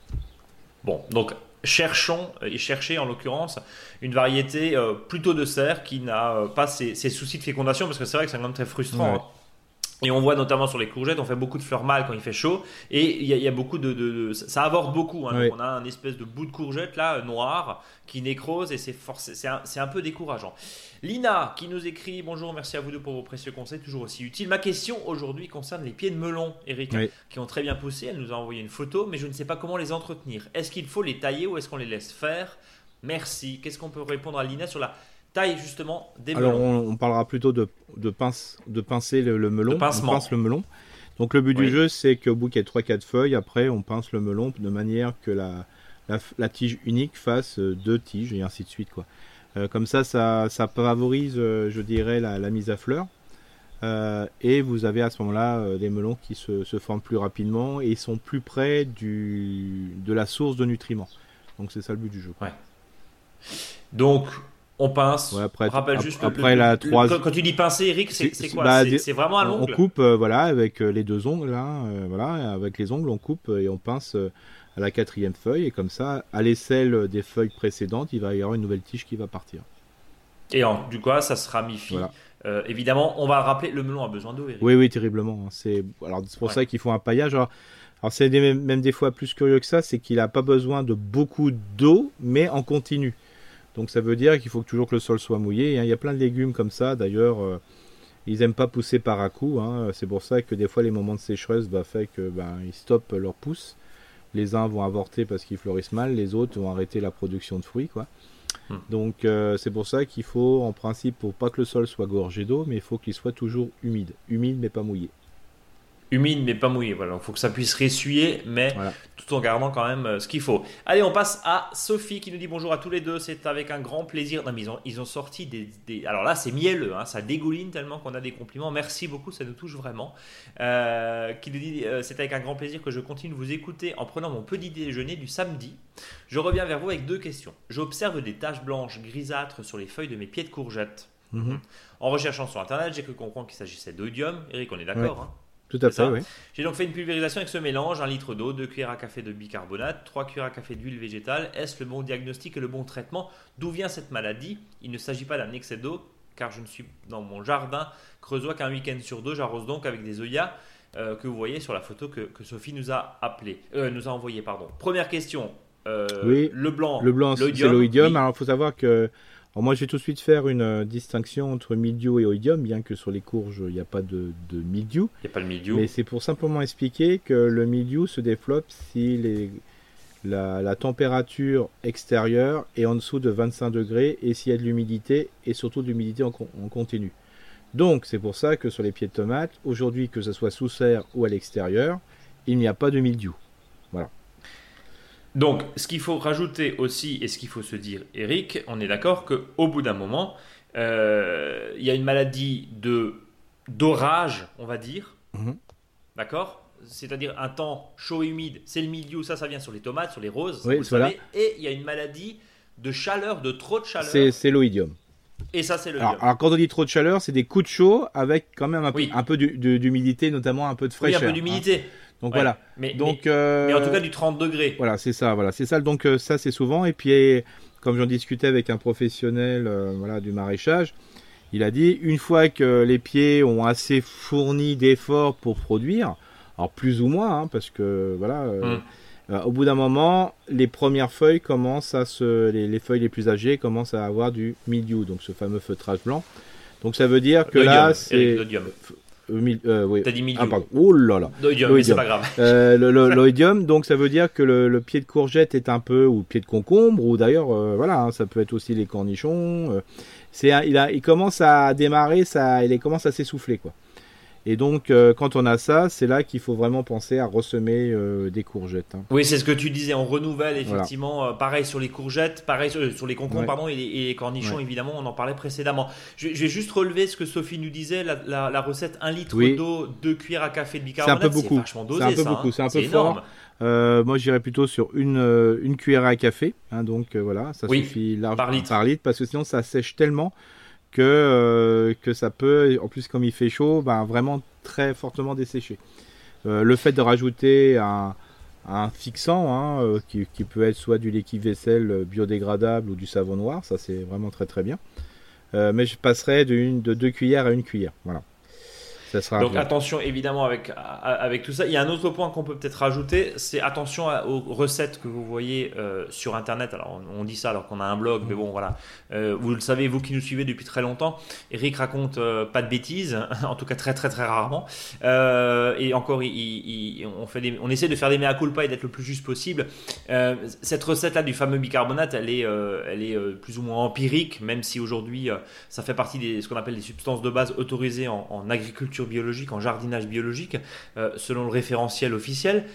Bon, donc cherchons et cherchez en l'occurrence une variété euh, plutôt de serre qui n'a euh, pas ces, soucis de fécondation parce que c'est vrai que c'est quand même très frustrant. Hein. Et on voit notamment sur les courgettes, on fait beaucoup de fleurs mâles quand il fait chaud. Et il y, a beaucoup de, Ça avorte beaucoup. Hein. on a un espèce de bout de courgette là, noir, qui nécrose et c'est c'est un, un, peu décourageant. Lina qui nous écrit Bonjour, merci à vous deux pour vos précieux conseils, toujours aussi utiles. Ma question aujourd'hui concerne les pieds de melon, Eric, qui ont très bien poussé. Elle nous a envoyé une photo, mais je ne sais pas comment les entretenir. Est-ce qu'il faut les tailler ou est-ce qu'on les laisse faire? Merci. Qu'est-ce qu'on peut répondre à Lina sur la taille justement des Alors on, parlera plutôt de, de, pince, de pincer le, melon. on pince le melon. Donc le but du jeu c'est qu'au bout qu'il y ait 3-4 feuilles, après on pince le melon de manière que la, la, tige unique fasse euh, deux tiges et ainsi de suite. Quoi. Euh, comme ça, ça, ça favorise, euh, je dirais, la, mise à fleur. et vous avez à ce moment-là des melons qui se, se, forment plus rapidement et sont plus près du, de la source de nutriments. Donc c'est ça le but du jeu. Ouais. Donc on pince. après, on rappelle juste après la quand, tu dis pincer, Eric, c'est quoi? bah, C'est vraiment à l'ongle? On coupe, euh, voilà, avec euh, les deux ongles, euh, voilà, avec les ongles, on coupe et on pince à la quatrième feuille et comme ça, à l'aisselle des feuilles précédentes, il va y avoir une nouvelle tige qui va partir. Et en, du coup, ça se ramifie. évidemment, on va rappeler, le melon a besoin d'eau. Oui, oui, terriblement. Hein. C'est alors c'est pour ça qu'il faut un paillage. Alors, c'est même des fois plus curieux que ça, c'est qu'il n'a pas besoin de beaucoup d'eau, mais en continu. Donc ça veut dire qu'il faut toujours que le sol soit mouillé. Hein. Il y a plein de légumes comme ça. D'ailleurs, euh, ils n'aiment pas pousser par à coup. Hein. C'est pour ça que des fois les moments de sécheresse va faire que ben, ils stoppent leur pousse. Les uns vont avorter parce qu'ils fleurissent mal, les autres vont arrêter la production de fruits. Quoi. Hmm. Donc euh, c'est pour ça qu'il faut, en principe, pour pas que le sol soit gorgé d'eau, mais il faut qu'il soit toujours humide. Humide mais pas mouillé humide mais pas mouillé. Voilà, il faut que ça puisse ressuyer, mais tout en gardant quand même euh, ce qu'il faut. Allez, on passe à Sophie qui nous dit bonjour à tous les deux. C'est avec un grand plaisir. Non, mais ils ont, ils ont sorti des, Alors là, c'est mielleux, hein, ça dégouline tellement qu'on a des compliments. Merci beaucoup, ça nous touche vraiment. Euh, qui nous dit euh, c'est avec un grand plaisir que je continue de vous écouter en prenant mon petit déjeuner du samedi. Je reviens vers vous avec deux questions. J'observe des taches blanches grisâtres sur les feuilles de mes pieds de courgettes. Mhm. En recherchant sur internet, j'ai cru comprendre qu'il s'agissait d'oïdium. Eric, on est d'accord hein tout à fait, oui. J'ai donc fait une pulvérisation avec ce mélange, un litre d'eau, 2 cuillères à café de bicarbonate, 3 cuillères à café d'huile végétale. Est-ce le bon diagnostic et le bon traitement? D'où vient cette maladie? Il ne s'agit pas d'un excès d'eau, car je ne suis dans mon jardin creusois qu'un week-end sur deux. J'arrose donc avec des œillats euh, que vous voyez sur la photo que, Sophie nous a appelé, euh, nous a envoyé. Pardon. Première question. Euh, oui, le blanc, le blanc, c'est l'oïdium. Alors, il faut savoir que moi, je vais tout de suite faire une euh, distinction entre mildiou et oïdium, bien que sur les courges, il n'y a pas de, de mildiou. Il n'y a pas le mildiou. Mais c'est pour simplement expliquer que le mildiou se développe si les, la, température extérieure est en dessous de 25 degrés et s'il y a de l'humidité, et surtout de l'humidité en, en, continu. Donc, c'est pour ça que sur les pieds de tomates, aujourd'hui, que ce soit sous serre ou à l'extérieur, il n'y a pas de mildiou. Donc, ce qu'il faut rajouter aussi, et ce qu'il faut se dire, Eric, on est d'accord qu'au bout d'un moment, euh, il y a une maladie de d'orage, on va dire. Mhm. D'accord? C'est-à-dire un temps chaud et humide, c'est le milieu, ça, ça vient sur les tomates, sur les roses. Oui, voilà. Et il y a une maladie de chaleur, de trop de chaleur. C'est l'oïdium. Et ça, c'est le. Alors, alors, quand on dit trop de chaleur, c'est des coups de chaud avec quand même un peu, un peu d'humidité, notamment un peu de fraîcheur. Oui, un peu d'humidité. Hein. Donc voilà. Mais, Donc, euh, mais, en tout cas du 30 degrés. Voilà, c'est ça. Voilà, c'est ça. Donc euh, ça, c'est souvent. Et puis, comme j'en discutais avec un professionnel, euh, voilà, du maraîchage, il a dit une fois que les pieds ont assez fourni d'efforts pour produire, alors plus ou moins, hein, parce que voilà. Hum. au bout d'un moment, les premières feuilles commencent à se, les, feuilles les plus âgées commencent à avoir du mildiou, donc ce fameux feutrage blanc. Donc ça veut dire que là, c'est euh, euh, oui. T'as dit milieu. Ah, pardon. Oh là là. L'oïdium, c'est pas grave. Euh, l'oïdium, donc ça veut dire que le, pied de courgette est un peu, ou pied de concombre, ou d'ailleurs, euh, voilà, hein, ça peut être aussi les cornichons. c'est, il, a, il commence à démarrer, ça, il commence à s'essouffler, quoi. Et donc, euh, quand on a ça, c'est là qu'il faut vraiment penser à ressemer euh, des courgettes. Hein. Oui, c'est ce que tu disais. On renouvelle effectivement. Euh, pareil sur les courgettes, pareil sur, les concombres, pardon, et les, cornichons, évidemment. On en parlait précédemment. Je, vais juste relever ce que Sophie nous disait la, recette 1 litre d'eau, 2 cuillères à café de bicarbonate. C'est un peu beaucoup. C'est un peu beaucoup. Hein. C'est un peu fort. moi, j'irais plutôt sur une, une cuillère à café. Hein, donc voilà, ça suffit largement par litre. par litre parce que sinon ça sèche tellement que, euh, que ça peut, en plus comme il fait chaud, ben, vraiment très fortement dessécher. Euh, le fait de rajouter un, un fixant, hein, euh, qui, qui, peut être soit du liquide vaisselle biodégradable ou du savon noir, ça c'est vraiment très très bien. mais je passerai de, de deux cuillères à une cuillère. Voilà. Donc attention évidemment avec, avec tout ça. Il y a un autre point qu'on peut peut-être rajouter, c'est attention aux recettes que vous voyez euh, sur Internet. Alors on, dit ça alors qu'on a un blog, mais bon voilà. Euh, vous le savez, vous qui nous suivez depuis très longtemps, Eric raconte euh, pas de bêtises, en tout cas très très très rarement. et encore, on, fait on essaie de faire des mea culpa et d'être le plus juste possible. cette recette-là du fameux bicarbonate, elle est, elle est plus ou moins empirique, même si aujourd'hui ça fait partie de ce qu'on appelle des substances de base autorisées en, en agriculture biologique, en jardinage biologique, euh, selon le référentiel officiel.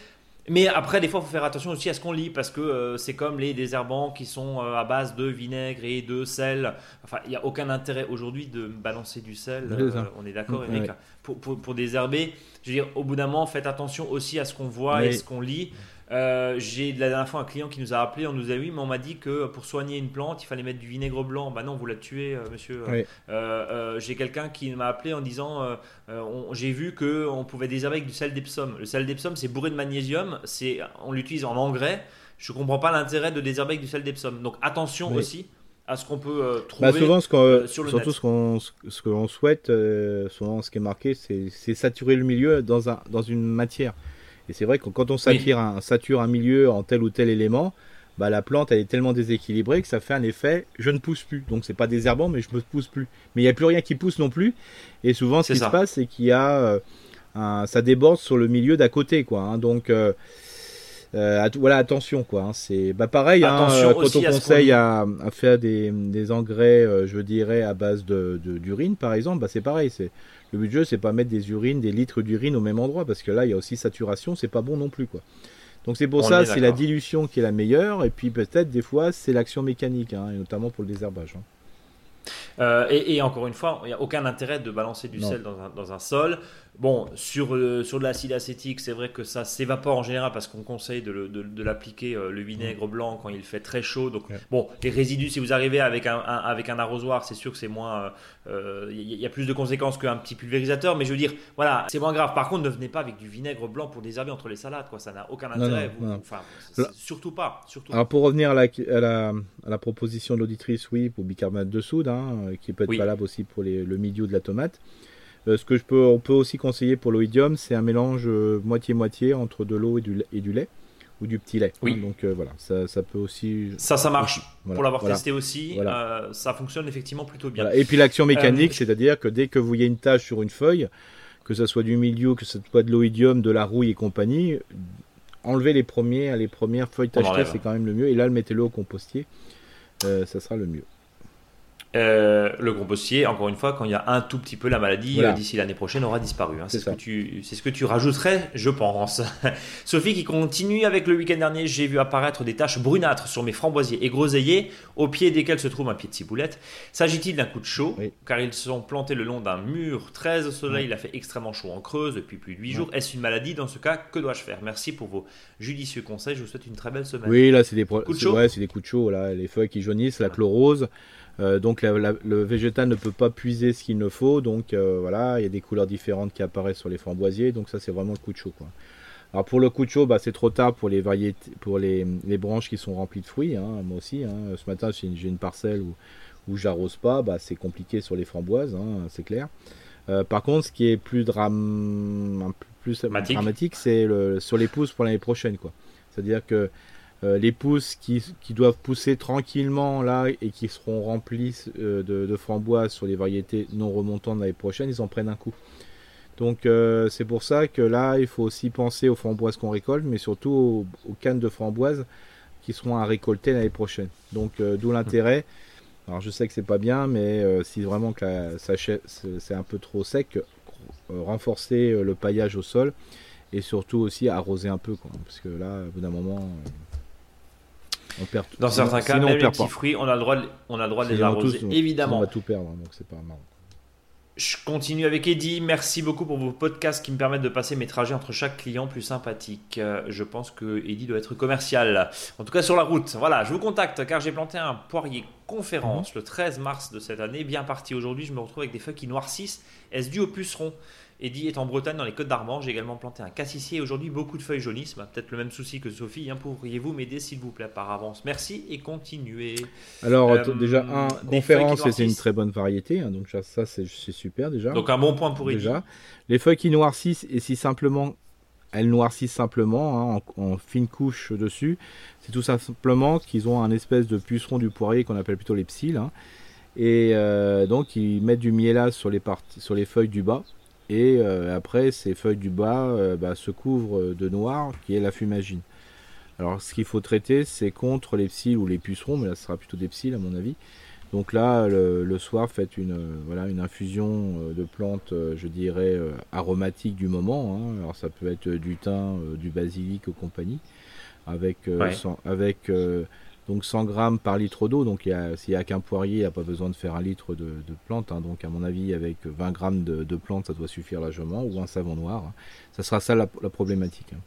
Mais après, des fois, il faut faire attention aussi à ce qu'on lit, parce que euh, c'est comme les désherbants qui sont euh, à base de vinaigre et de sel. Enfin, il n'y a aucun intérêt aujourd'hui de balancer du sel. on est d'accord, Eric pour, pour, désherber, je veux dire, au bout d'un moment, faites attention aussi à ce qu'on voit et ce qu'on lit. Euh, j'ai de la dernière fois un client qui nous a appelé, on nous a dit oui, mais on m'a dit que pour soigner une plante, il fallait mettre du vinaigre blanc. Bah non, vous la tuez, euh, monsieur. Euh, j'ai quelqu'un qui m'a appelé en disant j'ai vu que on pouvait désherber avec du sel d'Epsom. Le sel d'Epsom, c'est bourré de magnésium, c'est on l'utilise en engrais. Je comprends pas l'intérêt de désherber avec du sel d'Epsom. Donc attention aussi à ce qu'on peut trouver bah souvent, ce sur le surtout ce qu'on ce qu'on souhaite, souvent ce qui est marqué, c'est saturer le milieu dans, un, dans une matière. Et c'est vrai que quand on sature, un, sature un milieu en tel ou tel élément, bah, la plante elle est tellement déséquilibrée que ça fait un effet je ne pousse plus. Donc c'est pas désherbant mais je ne pousse plus. Mais il n'y a plus rien qui pousse non plus. Et souvent ce qui se passe c'est qu'il y a euh, un, ça déborde sur le milieu d'à côté quoi. Hein. Donc euh, euh, voilà attention quoi. Hein. C'est bah pareil hein, quand on conseille à, à, faire des, des engrais je dirais à base de d'urine par exemple bah c'est pareil c'est le but du jeu, c'est pas mettre des urines, des litres d'urine au même endroit, parce que là, il y a aussi saturation, c'est pas bon non plus, quoi. Donc c'est pour ça, c'est la dilution qui est la meilleure, et puis peut-être des fois, c'est l'action mécanique, hein, et notamment pour le désherbage. Euh, et, encore une fois, il n'y a aucun intérêt de balancer du sel dans un, dans un, sol. Bon, sur, euh, sur de l'acide acétique, c'est vrai que ça s'évapore en général parce qu'on conseille de, de, l'appliquer euh, le vinaigre blanc quand il fait très chaud. Donc, bon, les résidus, si vous arrivez avec un, avec un arrosoir, c'est sûr que c'est moins. Il y, a plus de conséquences qu'un petit pulvérisateur, mais je veux dire, voilà, c'est moins grave. Par contre, ne venez pas avec du vinaigre blanc pour désherber entre les salades, quoi. Ça n'a aucun intérêt. enfin, surtout pas. Surtout. Alors, pour revenir à la, à la, à la proposition de l'auditrice, oui, pour bicarbonate de soude, hein, qui peut être valable aussi pour les, le milieu de la tomate. Euh, ce que je peux, on peut aussi conseiller pour l'oïdium, c'est un mélange euh, moitié-moitié entre de l'eau et du, et du lait ou du petit lait. Oui. donc euh, voilà, ça, ça, peut aussi. Ça, ça marche. Pour l'avoir testé aussi, ça fonctionne effectivement plutôt bien. Et puis l'action mécanique, c'est-à-dire que dès que vous voyez une tache sur une feuille, que ce soit du milieu, que ce soit de l'oïdium, de la rouille et compagnie, enlevez les premiers, les premières feuilles tachetées, c'est quand même le mieux. Et là, mettez-le au compostier, ça sera le mieux. Euh, le compostier, encore une fois, quand il y a un tout petit peu la maladie, euh, d'ici l'année prochaine, aura disparu. Hein. C'est ce, que tu, ce que tu rajouterais, je pense. Sophie qui continue avec le week-end dernier, j'ai vu apparaître des taches brunâtres sur mes framboisiers et groseilliers, au pied desquels se trouve un pied de ciboulette. S'agit-il d'un coup de chaud Car ils sont plantés le long d'un mur très au soleil, il a fait extrêmement chaud en creuse depuis plus de 8 jours. Est-ce une maladie Dans ce cas, que dois-je faire Merci pour vos judicieux conseils, je vous souhaite une très belle semaine. Oui, là, c'est des, coups de chaud. Ouais, des coups de chaud, là, les feuilles qui jaunissent, la chlorose. Euh, donc le végétal ne peut pas puiser ce qu'il ne faut, donc euh, voilà, il y a des couleurs différentes qui apparaissent sur les framboisiers, donc ça c'est vraiment le coup de chaud. Quoi. Alors pour le coup de chaud, bah, c'est trop tard pour les variétés, pour les, branches qui sont remplies de fruits. Hein, moi aussi, hein. ce matin j'ai une, parcelle où, où j'arrose pas, bah, c'est compliqué sur les framboises, hein, c'est clair. Euh, par contre, ce qui est plus, plus dramatique, c'est sur les pousses pour l'année prochaine, quoi. C'est-à-dire que euh, les pousses qui, doivent pousser tranquillement là et qui seront remplies euh, de, framboises sur les variétés non remontantes l'année prochaine, ils en prennent un coup. Donc euh, c'est pour ça que là, il faut aussi penser aux framboises qu'on récolte, mais surtout aux, cannes de framboises qui seront à récolter l'année prochaine. Donc d'où l'intérêt. Alors je sais que c'est pas bien, mais si vraiment que c'est un peu trop sec, renforcer le paillage au sol et surtout aussi arroser un peu, parce que là, au bout d'un moment, dans certains cas, même les petits fruits, on a le droit de, on a le droit de les arroser, évidemment. On va tout perdre, donc c'est pas marrant. Je continue avec Eddy. Merci beaucoup pour vos podcasts qui me permettent de passer mes trajets entre chaque client plus sympathique. Euh, je pense que Eddy doit être commercial. En tout cas, sur la route. Voilà, je vous contacte car j'ai planté un poirier conférence mhm. le 13 mars de cette année. Bien parti aujourd'hui, je me retrouve avec des feuilles qui noircissent. Est-ce dû au puceron? Eddy est en Bretagne, dans les Côtes d'Armor. J'ai également planté un cassissier. Aujourd'hui, beaucoup de feuilles jaunies. peut-être le même souci que Sophie. Hein. Pourriez-vous m'aider, s'il vous plaît, par avance? Merci et continuez. Alors, euh, déjà, un, conférence, c'est une très bonne variété. Hein. donc, ça, c'est super déjà. Donc, un bon point pour Eddy. Déjà. Les feuilles qui noircissent, et si simplement elles noircissent simplement hein, en, fine couche dessus. C'est tout simplement qu'ils ont un espèce de puceron du poirier qu'on appelle plutôt les psylles. Et euh, donc ils mettent du miel sur les, sur les feuilles du bas. Et euh, après, ces feuilles du bas euh, bah, se couvrent de noir, qui est la fumagine. Alors, ce qu'il faut traiter, c'est contre les psylles ou les pucerons, mais là, ce sera plutôt des psylles à mon avis. Donc là, le, soir, faites une, voilà, une infusion euh, de plantes, je dirais, aromatiques du moment. Hein. Alors, ça peut être du thym, du basilic ou compagnie, avec, avec donc 100 grammes par litre d'eau. Donc s'il n'y a qu'un poirier, il n'y a pas besoin de faire un litre de, plantes. Hein. Donc à mon avis, avec 20 grammes de, de, plantes, ça doit suffire largement, ou un savon noir. Hein. Ça sera ça la, problématique. Hein.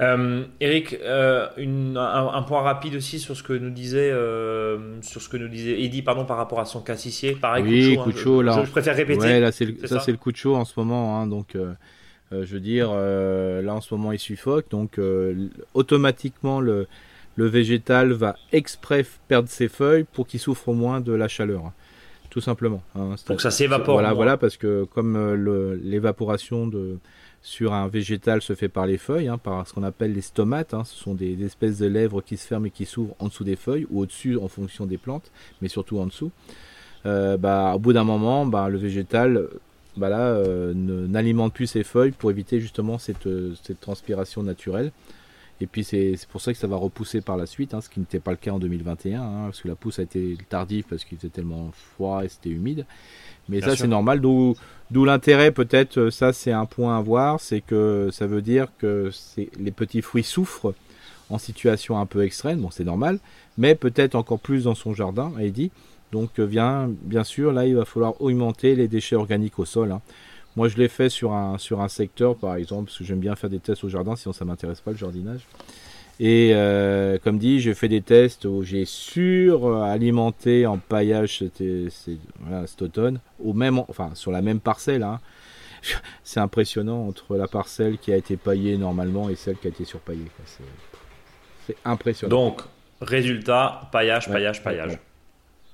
Euh, Eric, euh, un, point rapide aussi sur ce que nous disait, euh, sur ce que nous disait Eddy, pardon, par rapport à son cassissier. Pareil, oui, coup de chaud, là. Je, préfère répéter. là, c'est ça, c'est le coup de chaud en ce moment. donc, je veux dire, là en ce moment, il suffoque. Donc, automatiquement, le, le végétal va exprès perdre ses feuilles pour qu'il souffre moins de la chaleur. Tout simplement. Hein. Que ça s'évapore. Voilà, voilà, parce que comme euh, l'évaporation de sur un végétal se fait par les feuilles, hein, par ce qu'on appelle les stomates. Hein. ce sont des, espèces de lèvres qui se ferment et qui s'ouvrent en dessous des feuilles ou au-dessus en fonction des plantes, mais surtout en dessous. Euh, bah, au bout d'un moment, bah, le végétal bah là, euh, n'alimente plus ses feuilles pour éviter justement cette, cette transpiration naturelle. Et puis c'est pour ça que ça va repousser par la suite, hein, ce qui n'était pas le cas en 2021, hein, parce que la pousse a été tardive parce qu'il était tellement froid et c'était humide. Mais ça c'est normal, d'où l'intérêt peut-être, euh, ça c'est un point à voir, c'est que ça veut dire que les petits fruits souffrent en situation un peu extrême, bon c'est normal, mais peut-être encore plus dans son jardin, Heidi. Donc euh, bien, bien sûr, là il va falloir augmenter les déchets organiques au sol. Hein. Moi, je l'ai fait sur un, sur un secteur, par exemple, parce que j'aime bien faire des tests au jardin, sinon ça m'intéresse pas le jardinage. Et euh, comme dit, j'ai fait des tests où j'ai suralimenté en paillage cet, automne, au même, enfin, sur la même parcelle. Hein. C'est impressionnant entre la parcelle qui a été paillée normalement et celle qui a été surpaillée. C'est impressionnant. Donc, résultat, paillage, paillage, paillage.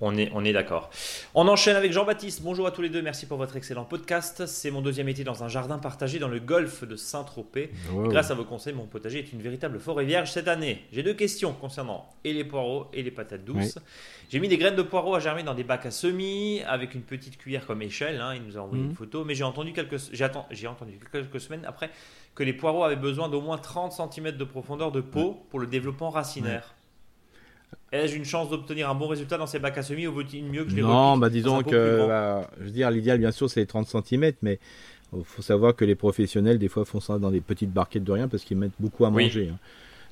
On est, on est d'accord. On enchaîne avec Jean-Baptiste. Bonjour à tous les deux. Merci pour votre excellent podcast. C'est mon deuxième été dans un jardin partagé dans le golfe de Saint-Tropez. Grâce à vos conseils, mon potager est une véritable forêt vierge cette année. J'ai deux questions concernant et les poireaux et les patates douces. J'ai mis des graines de poireaux à germer dans des bacs à semis avec une petite cuillère comme échelle. Hein. Il nous a envoyé une mhm. photo. Mais j'ai entendu quelques, j'ai, entendu quelques semaines après que les poireaux avaient besoin d'au moins 30 cm de profondeur de peau pour le développement racinaire. Ai-je une chance d'obtenir un bon résultat dans ces bacs à semis ou vaut-il mieux que je les Non, bah disons que, bah, je veux dire, l'idéal bien sûr c'est les 30 cm, mais il faut savoir que les professionnels des fois font ça dans des petites barquettes de rien parce qu'ils mettent beaucoup à manger. Hein.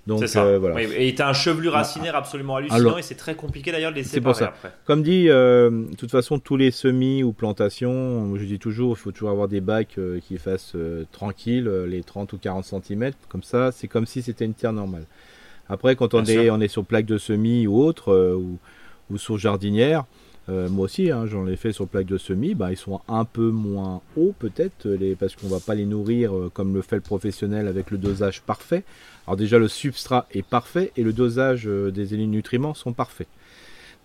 Donc ça. Euh, voilà. et tu as un chevelu racinaire absolument hallucinant et c'est très compliqué d'ailleurs de les séparer pour ça. après. Comme dit, euh, de toute façon, tous les semis ou plantations, je dis toujours, il faut toujours avoir des bacs euh, qui fassent tranquille, les 30 ou 40 cm. Comme ça, c'est comme si c'était une terre normale. Après, quand on est, on est sur plaque de semis ou autre, ou, ou sur jardinière, euh, moi aussi, hein, j'en ai fait sur plaque de semis. Bah, ils sont un peu moins hauts peut-être, parce qu'on va pas les nourrir euh, comme le fait le professionnel avec le dosage parfait. Alors déjà, le substrat est parfait et le dosage euh, des nutriments sont parfaits.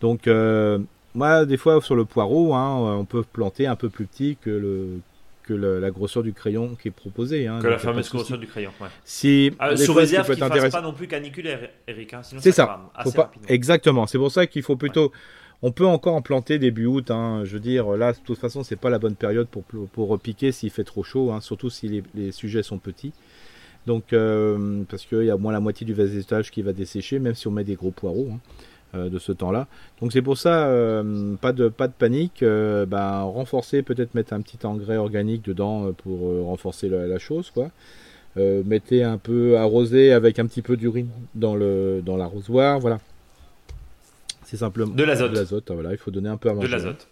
Donc, moi, des fois, sur le poireau, hein, on peut planter un peu plus petit que le que la grosseur du crayon qui est proposée. Hein, que la fameuse grosseur du crayon. Ouais. Si, ah, sous réserve qu'il ne fasse pas non plus caniculaire, Eric. Hein, c'est ça. Pas... Exactement. C'est pour ça qu'il faut plutôt on peut encore en planter début août. Hein. Je veux dire, là, de toute façon, c'est pas la bonne période pour, pour repiquer s'il fait trop chaud, surtout si les, sujets sont petits. Donc, euh, parce qu'il y a moins la moitié du végétage qui va dessécher, même si on met des gros poireaux hein, euh, de ce temps-là. Donc, c'est pour ça, euh, pas, de, pas de panique. ben, renforcer, peut-être mettre un petit engrais organique dedans pour renforcer la, chose, quoi. mettez un peu arrosé avec un petit peu d'urine dans le dans l'arrosoir, voilà simplement de l'azote. De l'azote, voilà, il faut donner un peu à manger. De l'azote.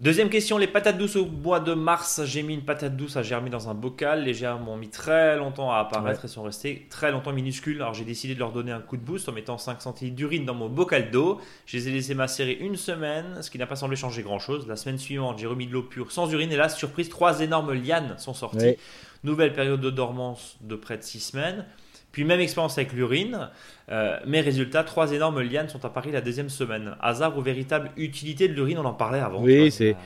Deuxième question, les patates douces au mois de mars. J'ai mis une patate douce à germer dans un bocal. Les germes ont mis très longtemps à apparaître et sont restés très longtemps minuscules. Alors j'ai décidé de leur donner un coup de boost en mettant 5 centilitres d'urine dans mon bocal d'eau. Je les ai laissés macérer une semaine, ce qui n'a pas semblé changer grand chose. La semaine suivante, j'ai remis de l'eau pure sans urine et là, surprise, trois énormes lianes sont sorties. Nouvelle période de dormance de près de 6 semaines. Puis même expérience avec l'urine. Euh, mais résultat, trois énormes lianes sont apparues la deuxième semaine. Hasard ou véritable utilité de l'urine, on en parlait avant. Oui, c'est.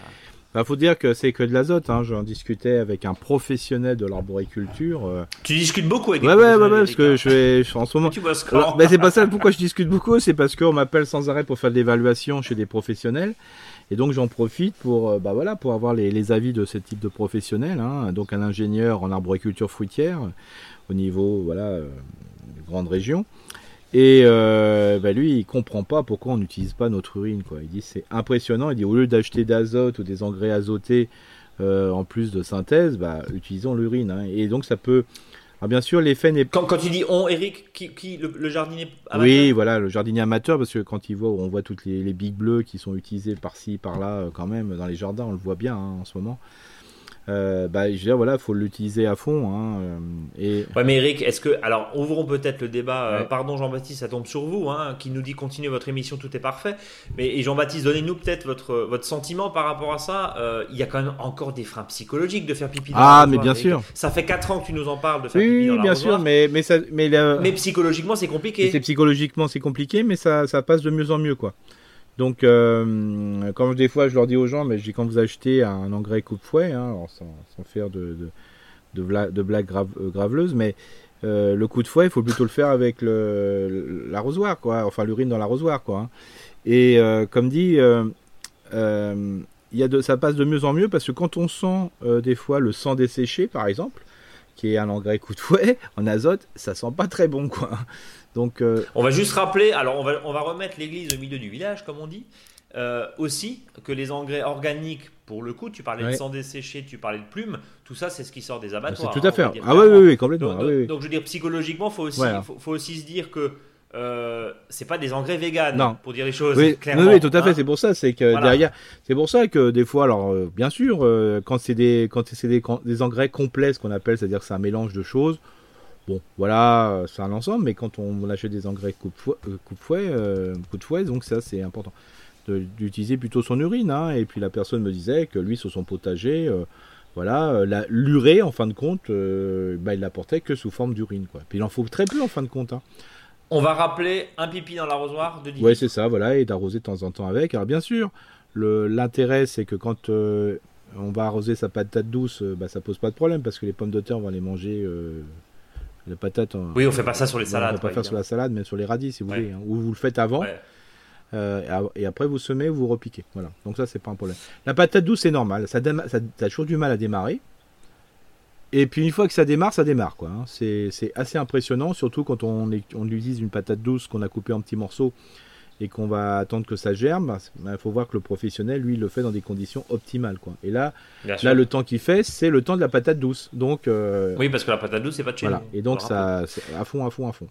Il bah, faut dire que c'est que de l'azote. Hein. J'en discutais avec un professionnel de l'arboriculture. Euh. Tu discutes beaucoup avec. Ouais, ouais, ouais, parce que je fais, en ce moment. tu bah, c'est pas ça. Pourquoi je discute beaucoup, c'est parce qu'on m'appelle sans arrêt pour faire de l'évaluation chez des professionnels. Et donc j'en profite pour, euh, bah voilà, pour avoir les, les, avis de ce type de professionnels. Hein. Donc un ingénieur en arboriculture fruitière au niveau voilà grande région. Et euh, bah lui, il comprend pas pourquoi on n'utilise pas notre urine. Quoi. Il dit c'est impressionnant. Il dit au lieu d'acheter d'azote ou des engrais azotés euh, en plus de synthèse, bah, utilisons l'urine. Hein. Et donc ça peut. Alors bien sûr, l'effet n'est pas. Quand, tu dis on, Eric, qui, le, jardinier amateur? Oui, voilà, le jardinier amateur, parce que quand il voit, on voit toutes les, les bigs bleus qui sont utilisés par-ci, par-là, euh, quand même, dans les jardins, on le voit bien hein, en ce moment. Euh, bah, je veux dire, voilà, faut l'utiliser à fond. Hein, euh, et... Ouais, mais Eric, est-ce que, alors, ouvrons peut-être le débat. Euh, pardon, Jean-Baptiste, ça tombe sur vous, hein, qui nous dit continuez votre émission, tout est parfait. Mais Jean-Baptiste, donnez-nous peut-être votre votre sentiment par rapport à ça. il y a quand même encore des freins psychologiques de faire pipi. Dans ah, mais bien sûr. Ça fait 4 ans que tu nous en parles de faire pipi dans bien sûr, mais mais ça, mais, mais psychologiquement, c'est compliqué. C'est psychologiquement, c'est compliqué, mais ça ça passe de mieux en mieux, quoi. Donc, euh, comme des fois je leur dis aux gens, mais je dis quand vous achetez un engrais coupe-fouet, hein, sans, faire de, blagues euh, graveleuses, mais euh, le coup de fouet, il faut plutôt le faire avec l'arrosoir, quoi, enfin l'urine dans l'arrosoir, quoi. Hein. Et comme dit, ça passe de mieux en mieux parce que quand on sent des fois le sang desséché, par exemple, qui est un engrais coup de fouet en azote, ça sent pas très bon, quoi. Donc, euh, On va juste rappeler, alors on va, on va remettre l'église au milieu du village, comme on dit. Euh, aussi que les engrais organiques, pour le coup, tu parlais de sang desséché, tu parlais de plumes, tout ça c'est ce qui sort des abattoirs. C'est tout à fait. Ah oui, oui, oui, complètement. Donc, ah oui, donc, je veux dire, psychologiquement, il faut, aussi, faut, aussi se dire que euh, c'est pas des engrais véganes non. pour dire les choses oui, clairement. Oui, tout à fait. Hein. c'est pour ça, c'est que derrière, c'est pour ça que des fois, alors bien sûr, quand c'est des quand c'est des, des, engrais complets, ce qu'on appelle, c'est-à-dire que c'est un mélange de choses. Bon, voilà, c'est un ensemble, mais quand on achète des engrais coupe-fouet, euh, coupe-fouet, euh, coup de fouet, donc ça c'est important d'utiliser plutôt son urine. Hein, et puis la personne me disait que lui sur son potager, euh, voilà, l'urée en fin de compte, bah, il l'apportait que sous forme d'urine, quoi. Puis il en faut très peu en fin de compte. Hein. On va rappeler un pipi dans l'arrosoir de 10 Oui, c'est ça, voilà, et d'arroser de temps en temps avec. Alors bien sûr, l'intérêt c'est que quand on va arroser sa patate douce, bah, ça pose pas de problème parce que les pommes de terre on va les manger la patate. Oui, on fait pas ça sur les salades. On pas faire sur la salade, mais sur les radis, si vous voulez. Hein. Ou vous le faites avant. Euh, et après, vous semez ou vous repiquez. Voilà. Donc ça, c'est pas un problème. La patate douce, c'est normal. Ça, ça, a toujours du mal à démarrer. Et puis une fois que ça démarre, ça démarre quoi. Hein. C'est assez impressionnant, surtout quand on, on utilise une patate douce qu'on a coupée en petits morceaux et qu'on va attendre que ça germe. Il bah, faut voir que le professionnel, lui, le fait dans des conditions optimales quoi. Et là, là le temps qu'il fait, c'est le temps de la patate douce. Donc euh, oui, parce que la patate douce, c'est pas de chez voilà. Et donc ça, à fond, à fond, à fond.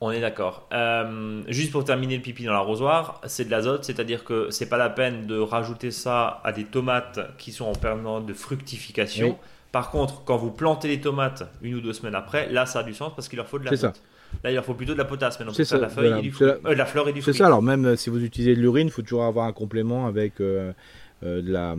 On est d'accord. Euh, juste pour terminer le pipi dans l'arrosoir, c'est de l'azote, c'est-à-dire que c'est pas la peine de rajouter ça à des tomates qui sont en permanence de fructification. Par contre, quand vous plantez les tomates une ou deux semaines après, là, ça a du sens parce qu'il leur faut de la C'est ça. Là, il leur faut plutôt de la potasse maintenant. C'est ça. La, feuille et du fruit. Euh, la... fleur et du fruit. C'est ça. Alors, même euh, si vous utilisez de l'urine, il faut toujours avoir un complément avec euh, de, la,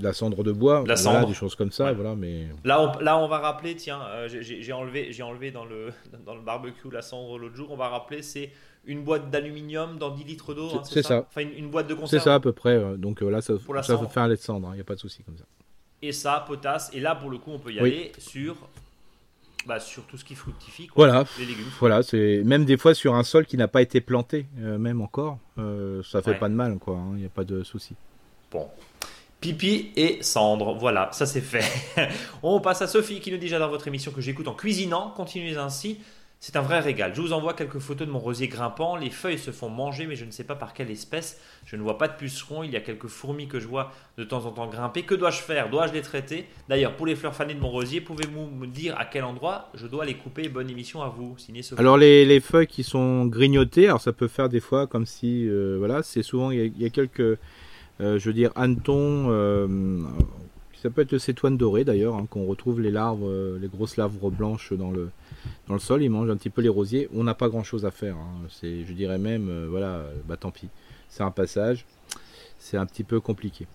la, cendre de bois. La cendre. des choses comme ça. Voilà, mais... là, on, là, on va rappeler, tiens, j'ai enlevé, enlevé dans, le, dans le barbecue la cendre l'autre jour. On va rappeler, c'est une boîte d'aluminium dans 10 litres d'eau. Hein, c'est ça, Enfin, une, boîte de conserve. C'est ça à peu près. Donc là, ça, ça fait un lait de cendre. Il hein, n'y a pas de souci comme ça et ça, potasse. Et là, pour le coup, on peut y aller sur, bah, sur tout ce qui fructifie, voilà. les légumes. Voilà, c'est même des fois sur un sol qui n'a pas été planté, euh, même encore, euh, ça fait pas de mal, quoi. Il hein, n'y a pas de souci. Bon. Pipi et cendre, voilà, ça c'est fait. on passe à Sophie qui nous dit j'adore votre émission que j'écoute en cuisinant. Continuez ainsi. C'est un vrai régal. Je vous envoie quelques photos de mon rosier grimpant. Les feuilles se font manger, mais je ne sais pas par quelle espèce. Je ne vois pas de pucerons. Il y a quelques fourmis que je vois de temps en temps grimper. Que dois-je faire? Dois-je les traiter? D'ailleurs, pour les fleurs fanées de mon rosier, pouvez-vous me dire à quel endroit je dois les couper? Bonne émission à vous. Signé Alors, les, les, feuilles qui sont grignotées, alors ça peut faire des fois comme si. Euh, voilà, c'est souvent. Il y, a, quelques. Euh, je veux dire, hannetons. Euh, ça peut être le cétoine doré d'ailleurs, hein, qu'on retrouve les larves, les grosses larves blanches dans le, dans le sol, ils mangent un petit peu les rosiers. On n'a pas grand chose à faire. Hein. C'est, je dirais même, euh, voilà, bah tant pis. C'est un passage. C'est un petit peu compliqué.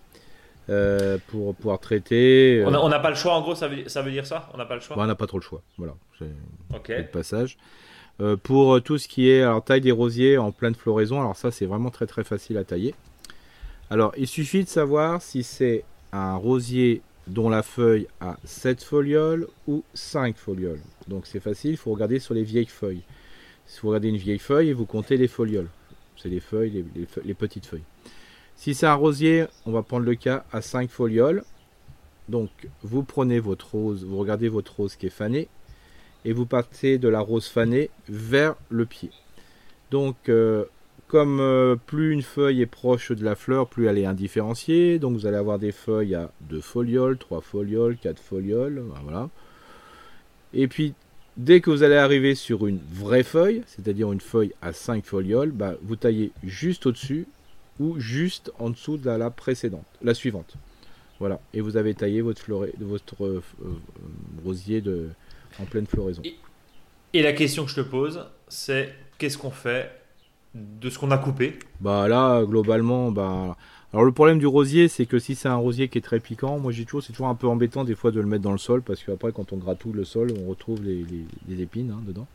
Euh, pour pouvoir traiter. Euh, on n'a pas le choix, en gros, ça veut, ça veut dire ça? On n'a pas le choix? Bah, On n'a pas trop le choix. Voilà. C'est le passage. pour tout ce qui est alors, taille des rosiers en pleine floraison, alors ça, c'est vraiment très très facile à tailler. Alors, il suffit de savoir si c'est un rosier dont la feuille a 7 folioles ou 5 folioles. Donc c'est facile, il faut regarder sur les vieilles feuilles. Si vous regardez une vieille feuille, vous comptez les folioles. C'est les feuilles, les, petites feuilles. Si c'est un rosier, on va prendre le cas à 5 folioles. Donc vous prenez votre rose, vous regardez votre rose qui est fanée, et vous partez de la rose fanée vers le pied. Donc euh, comme euh, plus une feuille est proche de la fleur, plus elle est indifférenciée. Donc vous allez avoir des feuilles à 2 folioles, 3 folioles, 4 folioles. Voilà. Et puis, dès que vous allez arriver sur une vraie feuille, c'est-à-dire une feuille à 5 folioles, bah, vous taillez juste au-dessus ou juste en dessous de la, précédente, la suivante. Voilà. Et vous avez taillé votre, votre euh, euh, rosier en pleine floraison. et la question que je te pose, c'est qu'est-ce qu'on fait de ce qu'on a coupé Bah là, globalement, bah. Alors le problème du rosier, c'est que si c'est un rosier qui est très piquant, moi j'ai toujours, c'est toujours un peu embêtant des fois de le mettre dans le sol parce qu'après quand on gratouille le sol, on retrouve les, épines hein, dedans.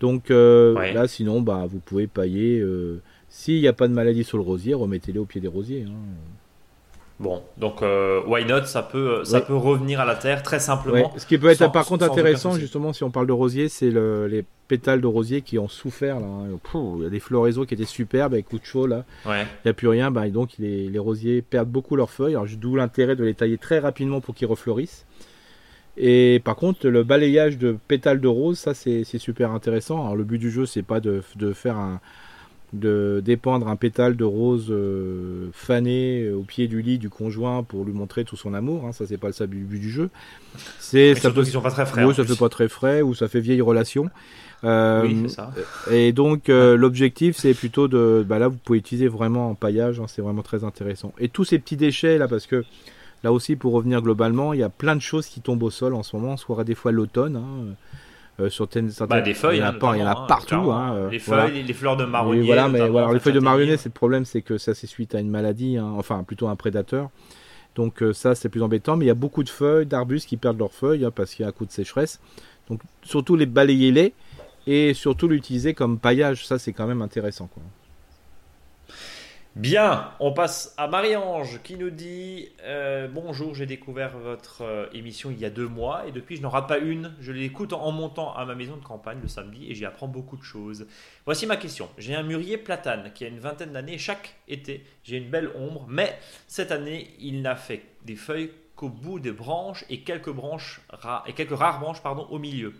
Donc euh, là, sinon, bah vous pouvez pailler. Euh, s'il n'y a pas de maladie sur le rosier, remettez-les au pied des rosiers. Hein. Bon, donc euh, why not Ça peut, ça peut revenir à la terre très simplement. Ce qui peut être par contre intéressant, justement, si on parle de rosier, c'est le, les pétales de rosier qui ont souffert. Là, hein. il y a des floraisons qui étaient superbes avec coup de chaud là. Il n'y a plus rien. Bah, donc les, les, rosiers perdent beaucoup leurs feuilles. D'où l'intérêt de les tailler très rapidement pour qu'ils refleurissent. Et par contre, le balayage de pétales de rose, ça c'est super intéressant. Alors le but du jeu, c'est pas de, de faire un de dépendre un pétale de rose euh, fané au pied du lit du conjoint pour lui montrer tout son amour. Hein, ça, c'est pas le but du jeu. C'est ça peut, sont pas très frais. Oui, ça fait pas très frais ou ça fait vieille relation. Euh, oui, ça. Et donc euh, l'objectif, c'est plutôt de, bah là, vous pouvez utiliser vraiment en paillage. Hein, c'est vraiment très intéressant. Et tous ces petits déchets là, parce que là aussi, pour revenir globalement, il y a plein de choses qui tombent au sol en ce moment. Soit des fois l'automne. Hein, euh, sur certaines, bah, des feuilles, il y en a, hein, il y en a hein, partout. Hein, euh, les feuilles, les fleurs de marronnier. voilà, mais voilà, les feuilles de marronnier, c'est le problème, c'est que ça c'est suite à une maladie, enfin plutôt un prédateur. Donc euh, ça c'est plus embêtant, mais il y a beaucoup de feuilles, d'arbustes qui perdent leurs feuilles parce qu'il y a un coup de sécheresse. Donc surtout les balayer les et surtout l'utiliser comme paillage, ça c'est quand même intéressant. Quoi. Bien, on passe à Marie-Ange qui nous dit euh, Bonjour, j'ai découvert votre euh, émission il y a deux mois et depuis je n'en rate pas une. Je l'écoute en montant à ma maison de campagne le samedi et j'y apprends beaucoup de choses. Voici ma question. J'ai un mûrier platane qui a une vingtaine d'années. Chaque été, j'ai une belle ombre, mais cette année, il n'a fait des feuilles jusqu'au bout des branches et quelques, branches et quelques rares branches pardon, au milieu.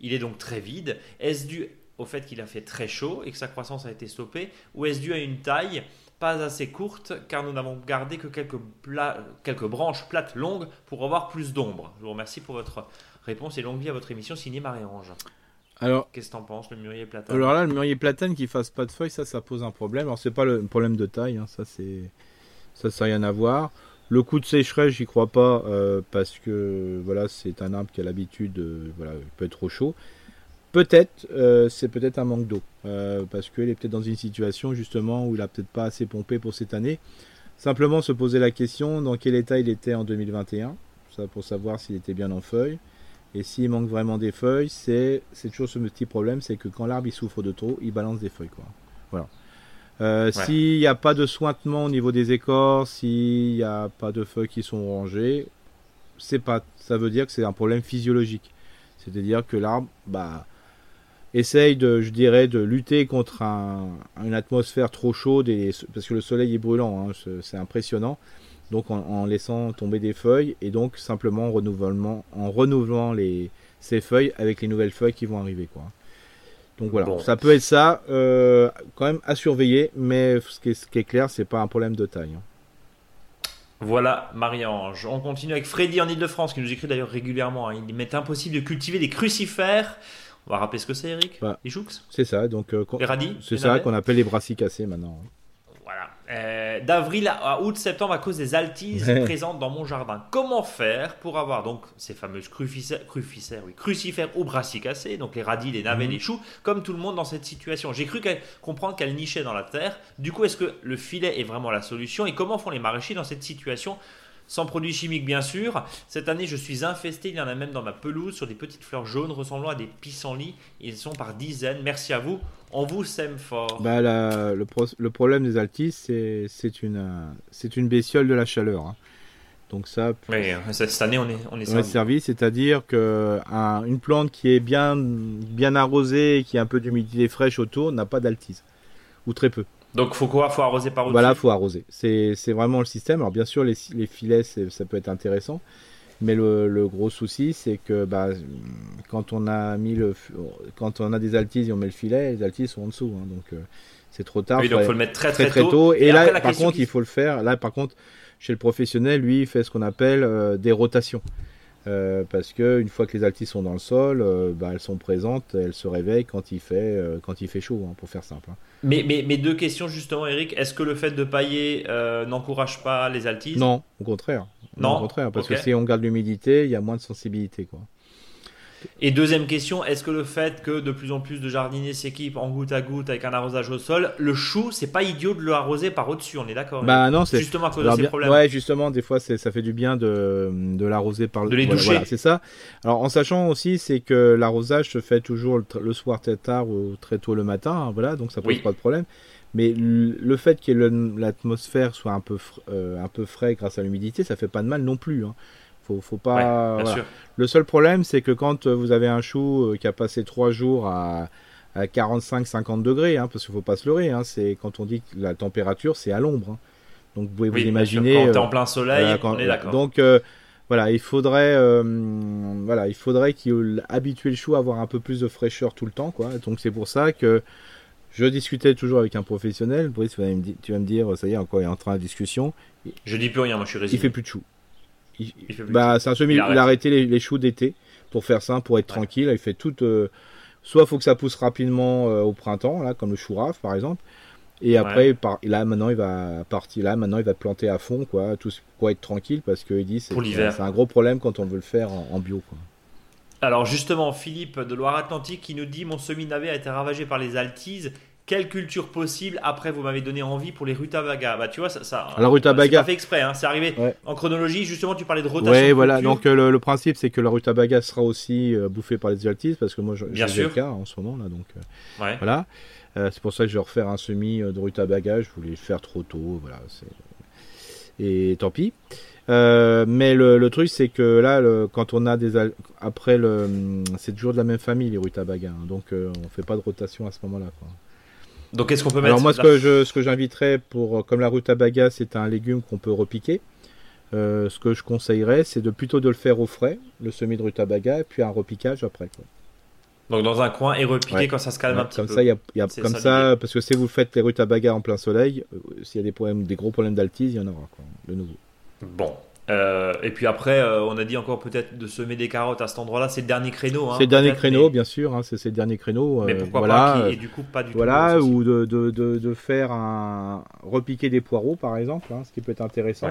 Il est donc très vide. Est-ce dû au fait qu'il a fait très chaud et que sa croissance a été stoppée ou est-ce dû à une taille pas assez courte car nous n'avons gardé que quelques, quelques branches plates longues pour avoir plus d'ombre Je vous remercie pour votre réponse et longue vie à votre émission signée Marie-Ange. Alors, qu'est-ce que t'en penses, le mûrier platane? Alors là, le mûrier platane qui fasse pas de feuilles, ça, ça pose un problème. Alors c'est pas le problème de taille, hein, ça c'est ça, ça n'a rien à voir. Le coup de sécheresse, j'y crois pas euh, parce que voilà, c'est un arbre qui a l'habitude, voilà, il peut être trop chaud. Peut-être, euh, c'est peut-être un manque d'eau euh, parce qu'il est peut-être dans une situation justement où il a peut-être pas assez pompé pour cette année. Simplement se poser la question dans quel état il était en 2021, ça pour savoir s'il était bien en feuilles. Et s'il manque vraiment des feuilles, c'est toujours ce petit problème, c'est que quand l'arbre il souffre de trop, il balance des feuilles. Quoi. Voilà. Euh, s'il n'y a pas de sointement au niveau des écorces, s'il n'y a pas de feuilles qui sont rangées, c'est pas, ça veut dire que c'est un problème physiologique. C'est-à-dire que l'arbre, bah, essaye de, je dirais, de lutter contre une atmosphère trop chaude et, parce que le soleil est brûlant, hein, c'est impressionnant donc en, laissant tomber des feuilles et donc simplement en, renouvellement, en renouvelant les, ces feuilles avec les nouvelles feuilles qui vont arriver. Quoi. Donc voilà, ça peut être ça, euh, quand même à surveiller, mais ce qui est, ce qui est clair, c'est pas un problème de taille. Hein. Voilà, Marie-Ange. On continue avec Freddy en Ile-de-France, qui nous écrit d'ailleurs régulièrement. Hein. Il m'est impossible de cultiver des crucifères. On va rappeler ce que c'est, Eric bah, Les choux C'est ça, donc. Euh, les radis C'est ça qu'on appelle les brassicacées maintenant. Hein. Euh, d'avril à août-septembre à cause des altises présentes dans mon jardin. Comment faire pour avoir donc ces fameuses crucifères, oui, crucifères ou brassicacées, donc les radis, les navets, mhm. les choux, comme tout le monde dans cette situation J'ai cru comprendre qu'elles nichaient dans la terre. Du coup, est-ce que le filet est vraiment la solution Et comment font les maraîchers dans cette situation sans produits chimiques bien sûr. Cette année, je suis infesté, il y en a même dans ma pelouse sur des petites fleurs jaunes ressemblant à des pissenlits. Ils sont par dizaines. Merci à vous. On vous sème fort. Bah, le, problème des altis, c'est une, une bestiole de la chaleur. Hein. Donc ça. Oui, cette année, on est, on est servi. c'est-à-dire que une plante qui est bien, bien arrosée, qui a un peu d'humidité fraîche autour, n'a pas d'altise ou très peu. Donc faut quoi? Faut arroser par au-dessus? Voilà, faut arroser. C'est vraiment le système. Alors bien sûr, les, les filets, ça peut être intéressant. Mais le, gros souci, c'est que bah, quand on a mis le, quand on a des altises et on met le filet, les altises sont en dessous, hein, donc euh, c'est trop tard. Oui, donc faut le mettre très très, tôt. Et, là, par contre, il faut le faire. Là, par contre, chez le professionnel, lui, il fait ce qu'on appelle euh, des rotations. Euh, parce que une fois que les altises sont dans le sol, bah, elles sont présentes, elles se réveillent quand il fait, quand il fait chaud, hein, pour faire simple. Hein. Mais, mais, mais, deux questions justement, Eric. Est-ce que le fait de pailler n'encourage pas les altises Non, au contraire. Non, au contraire, parce que si on garde l'humidité, il y a moins de sensibilité. Quoi. Et deuxième question, est-ce que le fait que de plus en plus de jardiniers s'équipent en goutte à goutte avec un arrosage au sol, le chou, c'est pas idiot de le arroser par au-dessus, on est d'accord Bah non, c'est justement à cause de ces problèmes. Ouais, justement, des fois, ça fait du bien de, de l'arroser par le. De les doucher. Voilà, c'est ça. Alors, en sachant aussi, c'est que l'arrosage se fait toujours le, soir très tard ou très tôt le matin, hein, voilà, donc ça pose pas de problème. Mais le fait que l'atmosphère soit un peu, euh, un peu frais grâce à l'humidité, ça fait pas de mal non plus. Hein. Faut, faut pas. Le seul problème, c'est que quand vous avez un chou euh, qui a passé trois jours à, à 45-50 degrés, hein, parce qu'il faut pas se leurrer, hein, c'est quand on dit que la température, c'est à l'ombre. Hein. Donc vous pouvez vous imaginer. Quand es en plein soleil, on est d'accord. Donc euh, voilà, il faudrait, voilà, il faudrait qu'il habitue le chou à avoir un peu plus de fraîcheur tout le temps, quoi. Donc c'est pour ça que je discutais toujours avec un professionnel. Brice, tu vas me dire, ça y est, encore il est en train de discussion. Je dis plus rien, moi je suis résigné. Il fait plus de choux. Il, bah, c'est un semi. Il, a arrêté les, choux d'été pour faire ça, pour être tranquille. Il fait tout. Euh, soit faut que ça pousse rapidement euh, au printemps, là, comme le chou raf par exemple. Et après, par, là maintenant il va partir. Là maintenant il va planter à fond, quoi, tout pour être tranquille parce qu'il dit c'est c'est un gros problème quand on veut le faire en, bio, quoi. Alors justement, Philippe de Loire-Atlantique qui nous dit mon semi-navet a été ravagé par les altises. Quelle culture possible Après, vous m'avez donné envie pour les rutabagas. Bah, tu vois, ça. ça Alors, rutabaga. C'est pas fait exprès, hein, c'est arrivé en chronologie. Justement, tu parlais de rotation. Oui, voilà. Donc, euh, le, principe, c'est que la rutabaga sera aussi euh, bouffée par les altises parce que moi, j'ai le cas en ce moment là. Donc, euh, voilà. c'est pour ça que je vais refaire un semi de rutabaga. Je voulais le faire trop tôt. Voilà. Et tant pis. mais le, truc, c'est que là, quand on a des après le, c'est toujours de la même famille les rutabagas, hein. donc on fait pas de rotation à ce moment-là. Donc qu'est-ce qu'on peut mettre Alors moi, ce que je, ce que j'inviterais pour, comme la rutabaga, c'est un légume qu'on peut repiquer. ce que je conseillerais, c'est de plutôt de le faire au frais, le semis de rutabaga, et puis un repiquage après. Donc dans un coin et repiquer quand ça se calme un petit comme peu. Ça, y a, y a comme ça, parce que si vous faites les rutabagas en plein soleil, s'il y a des problèmes, des gros problèmes d'altise, il y en aura quoi, de nouveau. Bon, euh, et puis après, euh, on a dit encore peut-être de semer des carottes à cet endroit-là. C'est le dernier créneau. Hein, c'est le dernier créneau, bien sûr. Hein, c'est le dernier créneau. mais pourquoi pas Et du coup, pas du voilà, tout. Voilà, ou de, de, de, de, faire un repiquer des poireaux, par exemple, hein, ce qui peut être intéressant.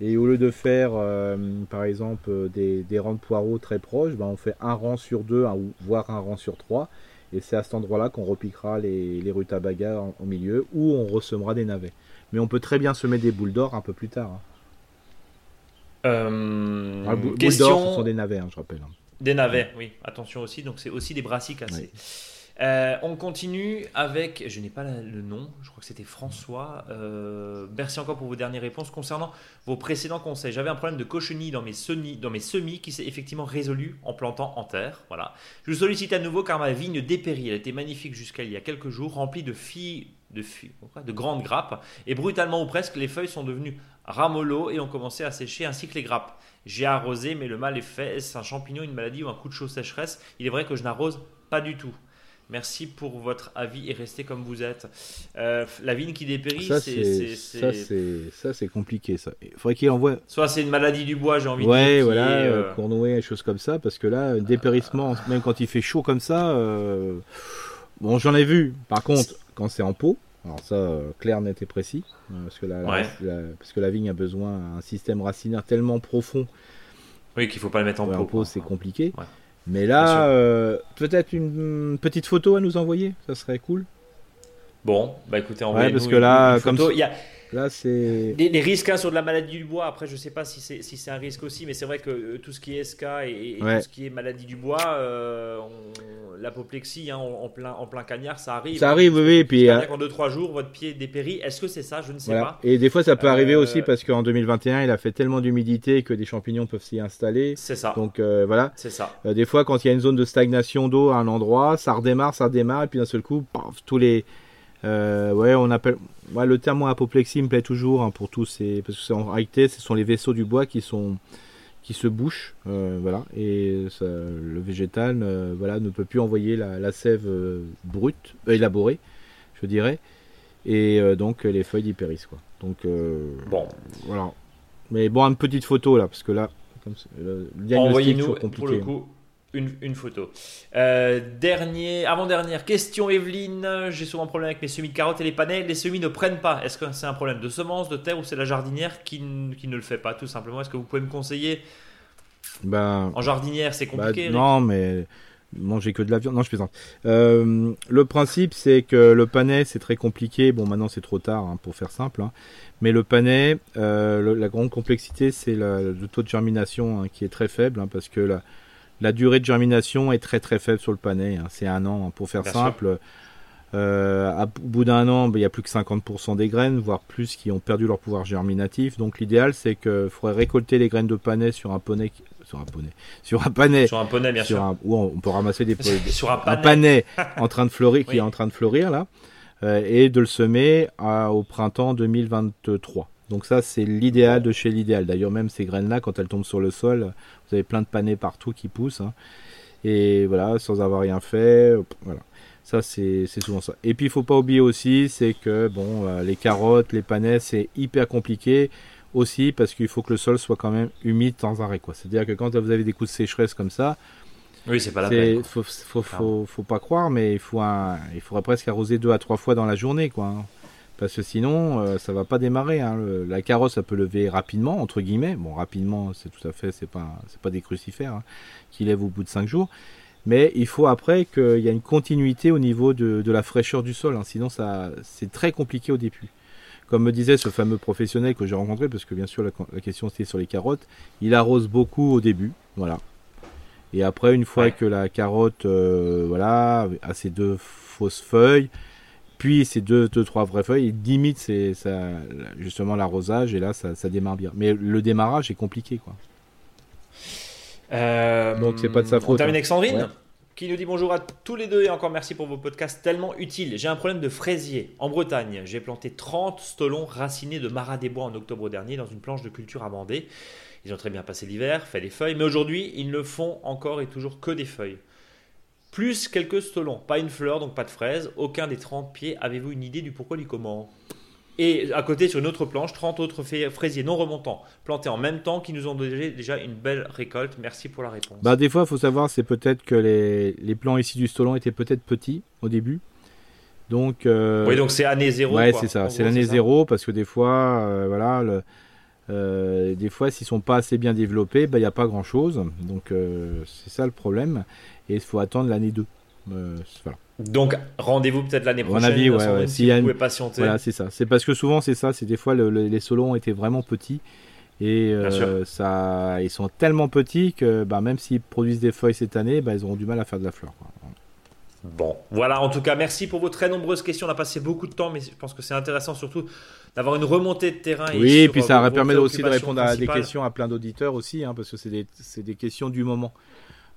Et au lieu de faire, euh, par exemple, des, des, rangs de poireaux très proches, ben, on fait un rang sur deux, ou voire un rang sur trois. Et c'est à cet endroit-là qu'on repiquera les, les rutabagas au milieu, ou on ressemera des navets. Mais on peut très bien semer des boules d'or un peu plus tard. Euh, ah, question... ce sont des navets, hein, je rappelle. Hein. Des navets, oui. Attention aussi. Donc c'est aussi des brassicas. Euh, on continue avec, je n'ai pas le nom, je crois que c'était François. Euh, merci encore pour vos dernières réponses concernant vos précédents conseils. J'avais un problème de cochenille dans mes semis, dans mes semis qui s'est effectivement résolu en plantant en terre. Voilà. Je vous sollicite à nouveau car ma vigne dépérit. Elle était magnifique jusqu'à il y a quelques jours, remplie de filles de, de grandes grappes et brutalement ou presque les feuilles sont devenues ramollo et ont commencé à sécher ainsi que les grappes. J'ai arrosé mais le mal est fait. Est-ce un champignon, une maladie ou un coup de chaud sécheresse? Il est vrai que je n'arrose pas du tout. Merci pour votre avis et restez comme vous êtes. Euh, la vigne qui dépérit, c'est ça c'est compliqué ça. Il faudrait qu'il envoie. Soit c'est une maladie du bois, j'ai envie de dire. Ouais, voilà, euh... euh Cournouet, des choses comme ça, parce que là, dépérissement, même quand il fait chaud comme ça, euh, bon, j'en ai vu. Par contre, quand c'est en pot, alors ça, euh, clair, net et précis, parce que la, parce que la vigne a besoin d'un système racinaire tellement profond. Oui, qu'il faut pas le mettre en pot. En pot, c'est compliqué. Mais là, euh, peut-être une petite photo à nous envoyer, ça serait cool. Bon, bah écoutez, envoyez ouais, parce que là, comme il y a Là, c'est. Les, risques hein, sur de la maladie du bois, après, je sais pas si c'est si un risque aussi, mais c'est vrai que euh, tout ce qui est SK et, tout ce qui est maladie du bois, euh, l'apoplexie hein, en, plein, en plein cagnard, ça arrive. Ça arrive, oui. Et puis, euh, en 2-3 jours, votre pied dépérit. Est-ce que c'est ça? Je ne sais pas. Et des fois, ça peut arriver aussi parce qu'en 2021, il a fait tellement d'humidité que des champignons peuvent s'y installer. C'est ça. Donc voilà. C'est ça. des fois, quand il y a une zone de stagnation d'eau à un endroit, ça redémarre, ça redémarre, et puis d'un seul coup, tous les euh, ouais, on appelle. le terme apoplexie me plaît toujours hein, pour tous ces. Parce que en réalité, ce sont les vaisseaux du bois qui sont qui se bouchent, euh, voilà, et le végétal, euh, voilà, ne peut plus envoyer la, sève brute, élaborée, je dirais, et donc les feuilles dipérissent, quoi. Donc bon, voilà. Mais bon, une petite photo là, parce que là, comme le diagnostic Envoyez-nous pour le coup une, photo. Euh, dernier, avant-dernière question, Evelyne. J'ai souvent un problème avec mes semis de carottes et les panais. Les semis ne prennent pas. Est-ce que c'est un problème de semence, de terre ou c'est la jardinière qui, qui, ne le fait pas, tout simplement? Est-ce que vous pouvez me conseiller? Ben, En jardinière, c'est compliqué ben, Non, mais manger que de la viande. Non, je plaisante. Euh, le principe, c'est que le panais, c'est très compliqué. Bon, maintenant, c'est trop tard hein, pour faire simple. Hein. Mais le panais, euh, la grande complexité, c'est le taux de germination hein, qui est très faible parce que la la durée de germination est très très faible sur le panais. Hein. C'est un an. Hein. Pour faire simple, euh, au bout d'un an, ben, il y a plus que 50% des graines, voire plus, qui ont perdu leur pouvoir germinatif. Donc l'idéal, c'est qu'il faudrait récolter les graines de panais sur un poney, sur un poney, sur un panais, sur un poney bien sûr, où on peut ramasser des sur un panais, en train de fleurir, qui est en train de fleurir là, euh, et de le semer au printemps 2023. Donc ça, c'est l'idéal de chez l'idéal. D'ailleurs, même ces graines-là, quand elles tombent sur le sol, vous avez plein de panais partout qui poussent. Hein. Et voilà, sans avoir rien fait. Voilà. Ça, c'est souvent ça. Et puis, il faut pas oublier aussi, c'est que bon, euh, les carottes, les panais, c'est hyper compliqué aussi parce qu'il faut que le sol soit quand même humide sans arrêt. C'est-à-dire que quand vous avez des coups de sécheresse comme ça, oui, c'est pas la peine. Faut, faut, faut, faut, pas croire, mais il faut un, il faudrait presque arroser deux à trois fois dans la journée, quoi. Hein. Parce que sinon, euh, ça va pas démarrer. Hein. la carrosse, ça peut lever rapidement, entre guillemets. Bon, rapidement, c'est tout à fait, c'est pas, c'est pas des crucifères hein, qui lèvent au bout de 5 jours. Mais il faut après qu'il y ait une continuité au niveau de, la fraîcheur du sol. Hein. Sinon, ça, c'est très compliqué au début. Comme me disait ce fameux professionnel que j'ai rencontré, parce que bien sûr la, question c'était sur les carottes, il arrose beaucoup au début, voilà. Et après, une fois que la carotte, euh, voilà, a ses deux fausses feuilles, puis ces deux, deux, trois vraies feuilles, il limite c'est ça, justement l'arrosage et là ça, ça, démarre bien. Mais le démarrage est compliqué quoi. Euh, Donc c'est pas de sa faute. On termine avec Sandrine qui nous dit bonjour à tous les deux et encore merci pour vos podcasts tellement utiles. J'ai un problème de fraisier en Bretagne. J'ai planté 30 stolons racinés de marat des bois en octobre dernier dans une planche de culture amendée. Ils ont très bien passé l'hiver, fait des feuilles, mais aujourd'hui ils ne font encore et toujours que des feuilles. Plus quelques stolons, pas une fleur donc pas de fraises, aucun des 30 pieds. Avez-vous une idée du pourquoi du comment? Et à côté, sur une autre planche, 30 autres fraisiers non remontants, plantés en même temps, qui nous ont donné déjà une belle récolte. Merci pour la réponse. Bah, des fois, il faut savoir, c'est peut-être que les, les plants ici du Stolon étaient peut-être petits au début. Donc, euh, Oui, donc c'est année zéro. Ouais, c'est ça. C'est l'année zéro parce que des fois, euh, voilà, le, euh, des fois, s'ils sont pas assez bien développés, bah, il n'y a pas grand-chose. Donc, c'est ça le problème. Et il faut attendre l'année 2. voilà. Donc rendez-vous peut-être l'année prochaine. Avis, ouais, Si vous pouvez patienter. Voilà, c'est ça. C'est parce que souvent c'est ça. C'est des fois les solos ont été vraiment petits et euh, ça, ils sont tellement petits que bah, même s'ils produisent des feuilles cette année, bah, ils auront du mal à faire de la fleur. Bon, voilà. En tout cas, merci pour vos très nombreuses questions. On a passé beaucoup de temps, mais je pense que c'est intéressant surtout d'avoir une remontée de terrain. Oui, et puis ça permet aussi de répondre à des questions à plein d'auditeurs aussi, hein, parce que c'est des, des questions du moment.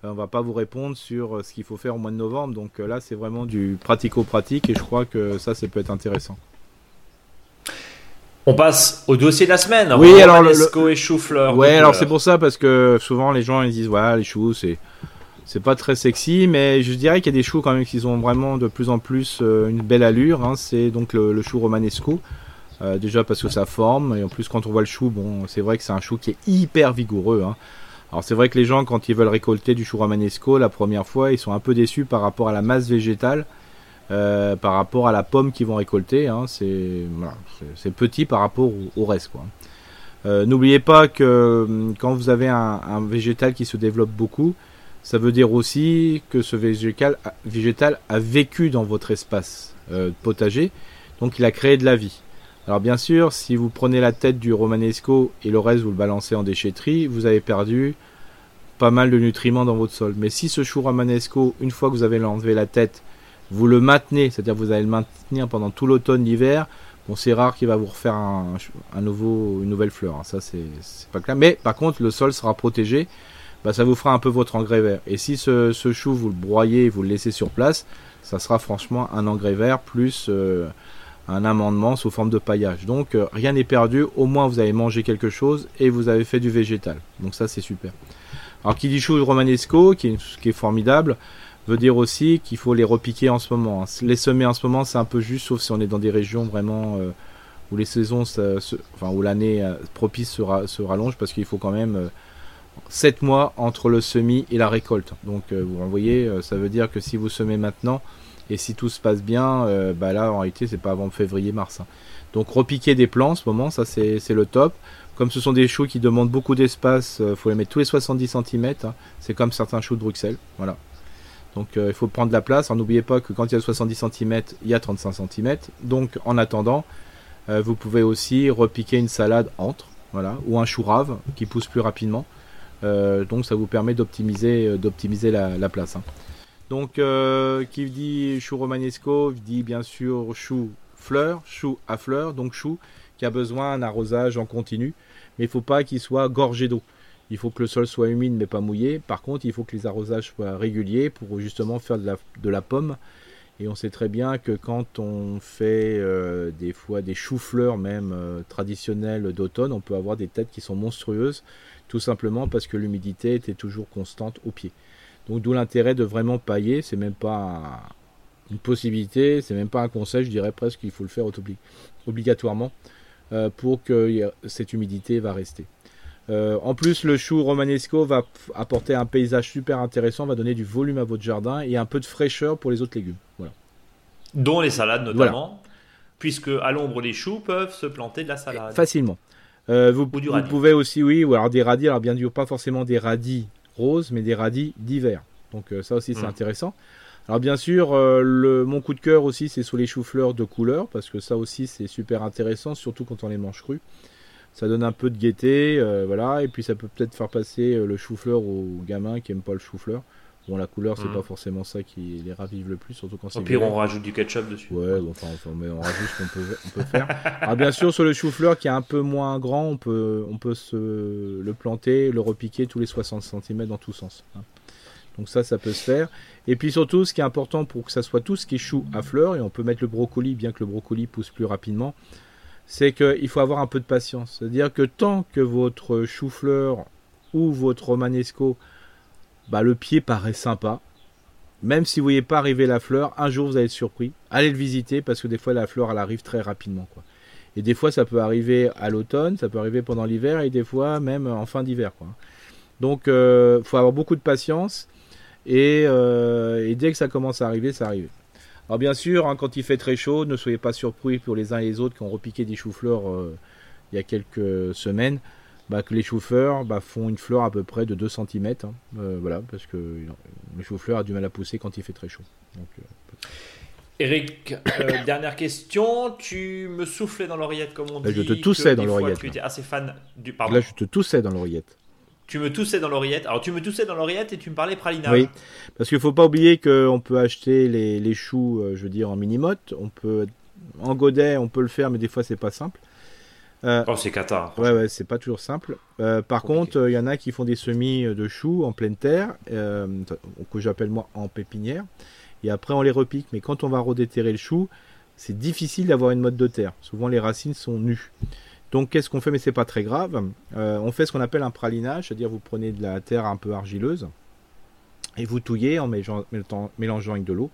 Euh, on va pas vous répondre sur euh, ce qu'il faut faire au mois de novembre. Donc euh, là, c'est vraiment du pratico-pratique et je crois que ça, ça peut être intéressant. On passe au dossier de la semaine. Oui, alors le, et chou-fleur. Ouais, alors c'est pour ça parce que souvent les gens ils disent voilà les choux c'est c'est pas très sexy, mais je dirais qu'il y a des choux quand même qui ont vraiment de plus en plus une belle allure. Hein. C'est donc le, chou romanesco. déjà parce que ça forme et en plus quand on voit le chou, bon c'est vrai que c'est un chou qui est hyper vigoureux. Hein. Alors c'est vrai que les gens, quand ils veulent récolter du chou romanesco la première fois, ils sont un peu déçus par rapport à la masse végétale, euh, par rapport à la pomme qu'ils vont récolter. Hein. c'est petit par rapport au, reste. Euh, n'oubliez pas que hum, quand vous avez un, végétal qui se développe beaucoup, ça veut dire aussi que ce végétal, végétal a vécu dans votre espace euh, potager, donc il a créé de la vie. Alors bien sûr, si vous prenez la tête du romanesco et le reste vous le balancez en déchetterie, vous avez perdu pas mal de nutriments dans votre sol. Mais si ce chou romanesco, une fois que vous avez enlevé la tête, vous le maintenez, c'est-à-dire vous allez le maintenir pendant tout l'automne, l'hiver, bon c'est rare qu'il va vous refaire un, nouveau, une nouvelle fleur. Hein. Ça c'est pas clair. Mais par contre le sol sera protégé. Bah, ça vous fera un peu votre engrais vert. Et si ce, chou vous le broyez, vous le laissez sur place, ça sera franchement un engrais vert plus euh, un amendement sous forme de paillage. Donc euh, rien n'est perdu, au moins vous avez mangé quelque chose et vous avez fait du végétal. Donc ça c'est super. Alors qui dit chou romanesco, qui est, formidable, veut dire aussi qu'il faut les repiquer en ce moment. Hein. Les semer en ce moment c'est un peu juste, sauf si on est dans des régions vraiment euh, où les saisons, enfin où l'année euh, propice se, rallonge, parce qu'il faut quand même 7 mois entre le semis et la récolte. Donc vous voyez, ça veut dire que si vous semez maintenant, et si tout se passe bien, euh, bah là en réalité c'est pas avant février-mars. Hein. Donc repiquer des plants en ce moment, ça c'est le top. Comme ce sont des choux qui demandent beaucoup d'espace, il euh, faut les mettre tous les 70 cm. Hein. C'est comme certains choux de Bruxelles. Voilà. Donc euh, il faut prendre la place. N'oubliez pas que quand il y a 70 cm, il y a 35 cm. Donc en attendant, vous pouvez aussi repiquer une salade entre, voilà, ou un chou rave qui pousse plus rapidement. donc ça vous permet d'optimiser la, place. Hein. Donc, euh, qui dit chou romanesco dit bien sûr chou fleur, chou à fleur, donc chou qui a besoin d'un arrosage en continu, mais il ne faut pas qu'il soit gorgé d'eau. Il faut que le sol soit humide mais pas mouillé. Par contre, il faut que les arrosages soient réguliers pour justement faire de la, pomme. Et on sait très bien que quand on fait euh, des fois des choux-fleurs même euh, traditionnels d'automne, on peut avoir des têtes qui sont monstrueuses, tout simplement parce que l'humidité était toujours constante au pied. Donc d'où l'intérêt de vraiment pailler, c'est même pas une possibilité, c'est même pas un conseil, je dirais presque qu'il faut le faire obligatoirement euh, pour que cette humidité va rester. Euh, en plus, le chou romanesco va apporter un paysage super intéressant, va donner du volume à votre jardin et un peu de fraîcheur pour les autres légumes. Voilà. Dont les salades notamment, puisque à l'ombre les choux peuvent se planter de la salade. Facilement. Euh, vous, vous pouvez aussi, oui, ou alors des radis, alors bien sûr pas forcément des radis rose, mais des radis d'hiver. Donc euh, ça aussi c'est mm. intéressant. Alors bien sûr, euh, le, mon coup de cœur aussi c'est sur les choux-fleurs de couleur, parce que ça aussi c'est super intéressant, surtout quand on les mange crus. Ça donne un peu de gaieté, euh, voilà, et puis ça peut peut-être faire passer le chou-fleur aux gamins qui aiment pas le chou-fleur. Bon, la couleur, c'est mm. pas forcément ça qui les ravive le plus, surtout quand c'est. Au pire, on rajoute du ketchup dessus. Ouais, enfin, mais on rajoute ce qu'on peut, on peut faire. Alors, bien sûr, sur le chou-fleur qui est un peu moins grand, on peut, on peut se le planter, le repiquer tous les 60 cm dans tous sens. Hein. Donc ça, ça peut se faire. Et puis surtout, ce qui est important pour que ça soit tout ce qui est chou à fleurs, et on peut mettre le brocoli, bien que le brocoli pousse plus rapidement, c'est qu'il faut avoir un peu de patience. C'est-à-dire que tant que votre chou-fleur ou votre romanesco, bah, le pied paraît sympa, même si vous voyez pas arriver la fleur, un jour vous allez être surpris. Allez le visiter parce que des fois la fleur arrive très rapidement. Et des fois ça peut arriver à l'automne, ça peut arriver pendant l'hiver et des fois même en fin d'hiver. Donc il euh, faut avoir beaucoup de patience euh, et, dès que ça commence à arriver, ça arrive. Alors bien sûr, hein, quand il fait très chaud, ne soyez pas surpris pour les uns et les autres qui ont repiqué des choux-fleurs euh, il y a quelques semaines. Bah, que les choux-fleurs bah, font une fleur à peu près de 2 cm. Hein. voilà, parce que le chou-fleur a du mal à pousser quand il fait très chaud. Eric, dernière question. Tu me soufflais dans l'oreillette, comme on dit. je te toussais dans l'oreillette. Tu étais assez fan du. Pardon. Là, je te toussais dans l'oreillette. Tu me toussais dans l'oreillette. Alors, tu me toussais dans l'oreillette et tu me parlais pralina. Oui, parce qu'il ne faut pas oublier qu'on peut acheter les, choux, euh, je veux dire, en mini-motte. On peut, en godet, on peut le faire, mais des fois, c'est pas simple. Euh, oh, c'est cata. Ouais, ouais, c'est pas toujours simple. Euh, par contre, il y en a qui font des semis de choux en pleine terre, que j'appelle moi en pépinière. Et après, on les repique. Mais quand on va redéterrer le chou, c'est difficile d'avoir une motte de terre. Souvent, les racines sont nues. Donc qu'est-ce qu'on fait? Mais c'est pas très grave. Euh, on fait ce qu'on appelle un pralinage, c'est-à-dire vous prenez de la terre un peu argileuse et vous touillez en mélangeant, avec de l'eau.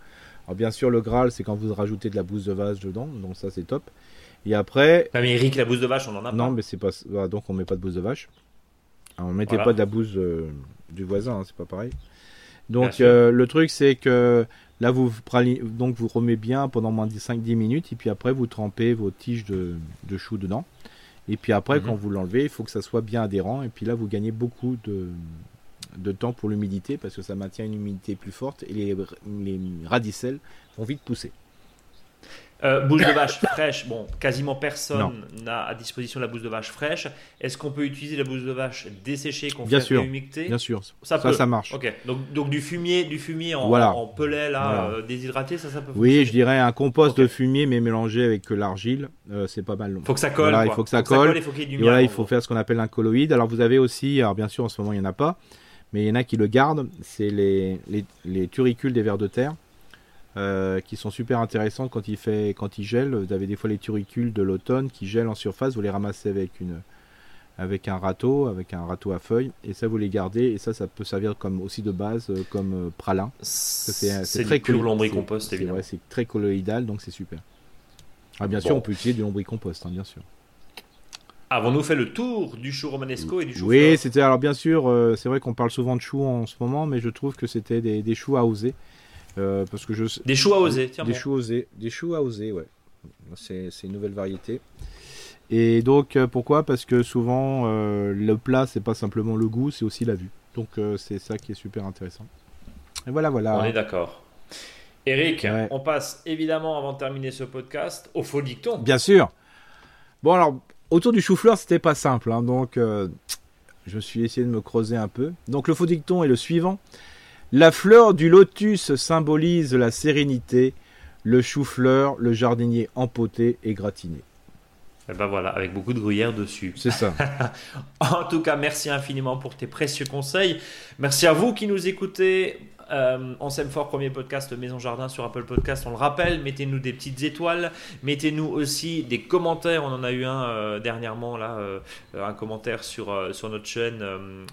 Alors bien sûr le Graal c'est quand vous rajoutez de la bouse de vache dedans, donc ça c'est top. Et après. mais Eric la bouse de vache on en a pas. Non mais c'est pas bah, donc on met pas de bouse de vache. Alors, on mettait pas de la bouse euh, du voisin, hein, c'est pas pareil. Donc euh, le truc c'est que là vous donc vous remettez bien pendant moins de 5-10 minutes et puis après vous trempez vos tiges de, de choux dedans. Et puis après, mhm. quand vous l'enlevez, il faut que ça soit bien adhérent. Et puis là, vous gagnez beaucoup de, de temps pour l'humidité parce que ça maintient une humidité plus forte et les, les radicelles vont vite pousser. Euh, bouche de vache fraîche, bon, quasiment personne n'a à disposition la bouche de vache fraîche. Est-ce qu'on peut utiliser la bouche de vache desséchée qu'on fait sûr, Bien sûr, ça, ça, marche. Ok, donc, donc, du fumier, du fumier en, en pellet là, euh, déshydraté, ça, ça peut. Oui, je dirais un compost de fumier mais mélangé avec l'argile, euh, c'est pas mal. Faut que ça colle. il faut que ça colle. il faut qu'il y ait du voilà, il faut faire ce qu'on appelle un colloïde. Alors vous avez aussi, alors bien sûr en ce moment il n'y en a pas, mais il y en a qui le gardent, c'est les, les, les turicules des vers de terre. Euh, qui sont super intéressantes quand il fait quand il gèle. Vous avez des fois les turicules de l'automne qui gèlent en surface, vous les ramassez avec une avec un râteau, avec un râteau à feuilles, et ça vous les gardez, et ça ça peut servir comme aussi de base euh, comme euh, pralin. C'est très cool. lombricompost évidemment. C'est très colloïdal, donc c'est super. Ah, bien sûr, on peut utiliser du lombricompost, hein, bien sûr. Avons-nous fait le tour du chou romanesco et du chou Oui, c'était alors bien sûr, c'est vrai qu'on parle souvent de choux en ce moment, mais je trouve que c'était des, des choux à oser. Euh, parce que je... Des choux à oser, tiens. Des choux osés, des choux à oser, ouais. C'est une nouvelle variété. Et donc euh, pourquoi? Parce que souvent euh, le plat c'est pas simplement le goût, c'est aussi la vue. Donc c'est ça qui est super intéressant. Et voilà, voilà. On est d'accord. Eric, on passe évidemment avant de terminer ce podcast au faux dicton. Bien sûr. Bon alors autour du chou-fleur c'était pas simple, hein, donc je me suis essayé de me creuser un peu. Donc le faux dicton est le suivant. La fleur du lotus symbolise la sérénité, le chou-fleur, le jardinier empoté et gratiné. Et eh ben voilà, avec beaucoup de gruyère dessus. C'est ça. en tout cas, merci infiniment pour tes précieux conseils. Merci à vous qui nous écoutez. Euh, on s'aime fort, premier podcast Maison Jardin sur Apple Podcast. On le rappelle, mettez-nous des petites étoiles, mettez-nous aussi des commentaires. On en a eu un euh, dernièrement là, euh, un commentaire sur sur notre chaîne,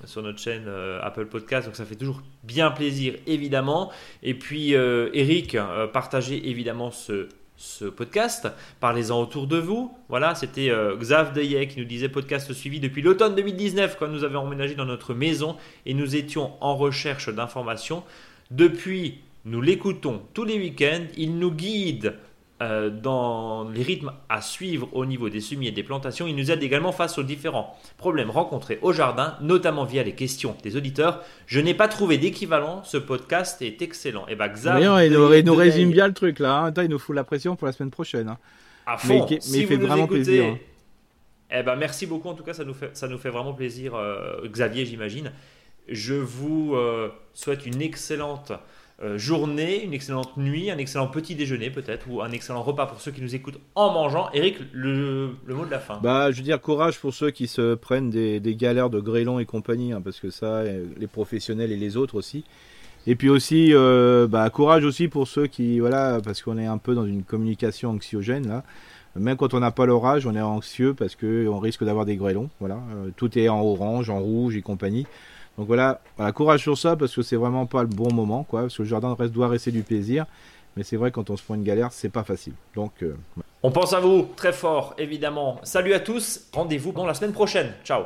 sur notre chaîne Apple Podcast. Donc ça fait toujours bien plaisir, évidemment. Et puis Eric, partagez évidemment ce ce podcast. Parlez-en autour de vous. Voilà, c'était Xav Deyek qui nous disait podcast suivi depuis l'automne 2019 quand nous avions emménagé dans notre maison et nous étions en recherche d'informations. Depuis, nous l'écoutons tous les week-ends. Il nous guide euh, dans les rythmes à suivre au niveau des semis et des plantations. Il nous aide également face aux différents problèmes rencontrés au jardin, notamment via les questions des auditeurs. Je n'ai pas trouvé d'équivalent. Ce podcast est excellent. Et bah, ben, il, nous, résume bien le truc là. Hein. il nous fout la pression pour la semaine prochaine. Hein. À fond. Mais, il fait vraiment plaisir. Hein. Eh ben, merci beaucoup. En tout cas, ça nous fait, ça nous fait vraiment plaisir, euh, Xavier, j'imagine. Je vous euh, souhaite une excellente euh, journée, une excellente nuit, un excellent petit déjeuner peut-être, ou un excellent repas pour ceux qui nous écoutent en mangeant. Eric, le, mot de la fin. Bah, je veux dire courage pour ceux qui se prennent des, galères de grêlons et compagnie, hein, parce que ça, euh, les professionnels et les autres aussi. Et puis aussi, bah, courage aussi pour ceux qui, voilà, parce qu'on est un peu dans une communication anxiogène là. Même quand on n'a pas l'orage, on est anxieux parce qu'on risque d'avoir des grêlons. Voilà, tout est en orange, en rouge et compagnie. Donc voilà, voilà, courage sur ça parce que c'est vraiment pas le bon moment, quoi. Parce que le jardin doit rester du plaisir. Mais c'est vrai, quand on se prend une galère, c'est pas facile. Donc, euh, on pense à vous très fort, évidemment. Salut à tous. Rendez-vous dans la semaine prochaine. Ciao.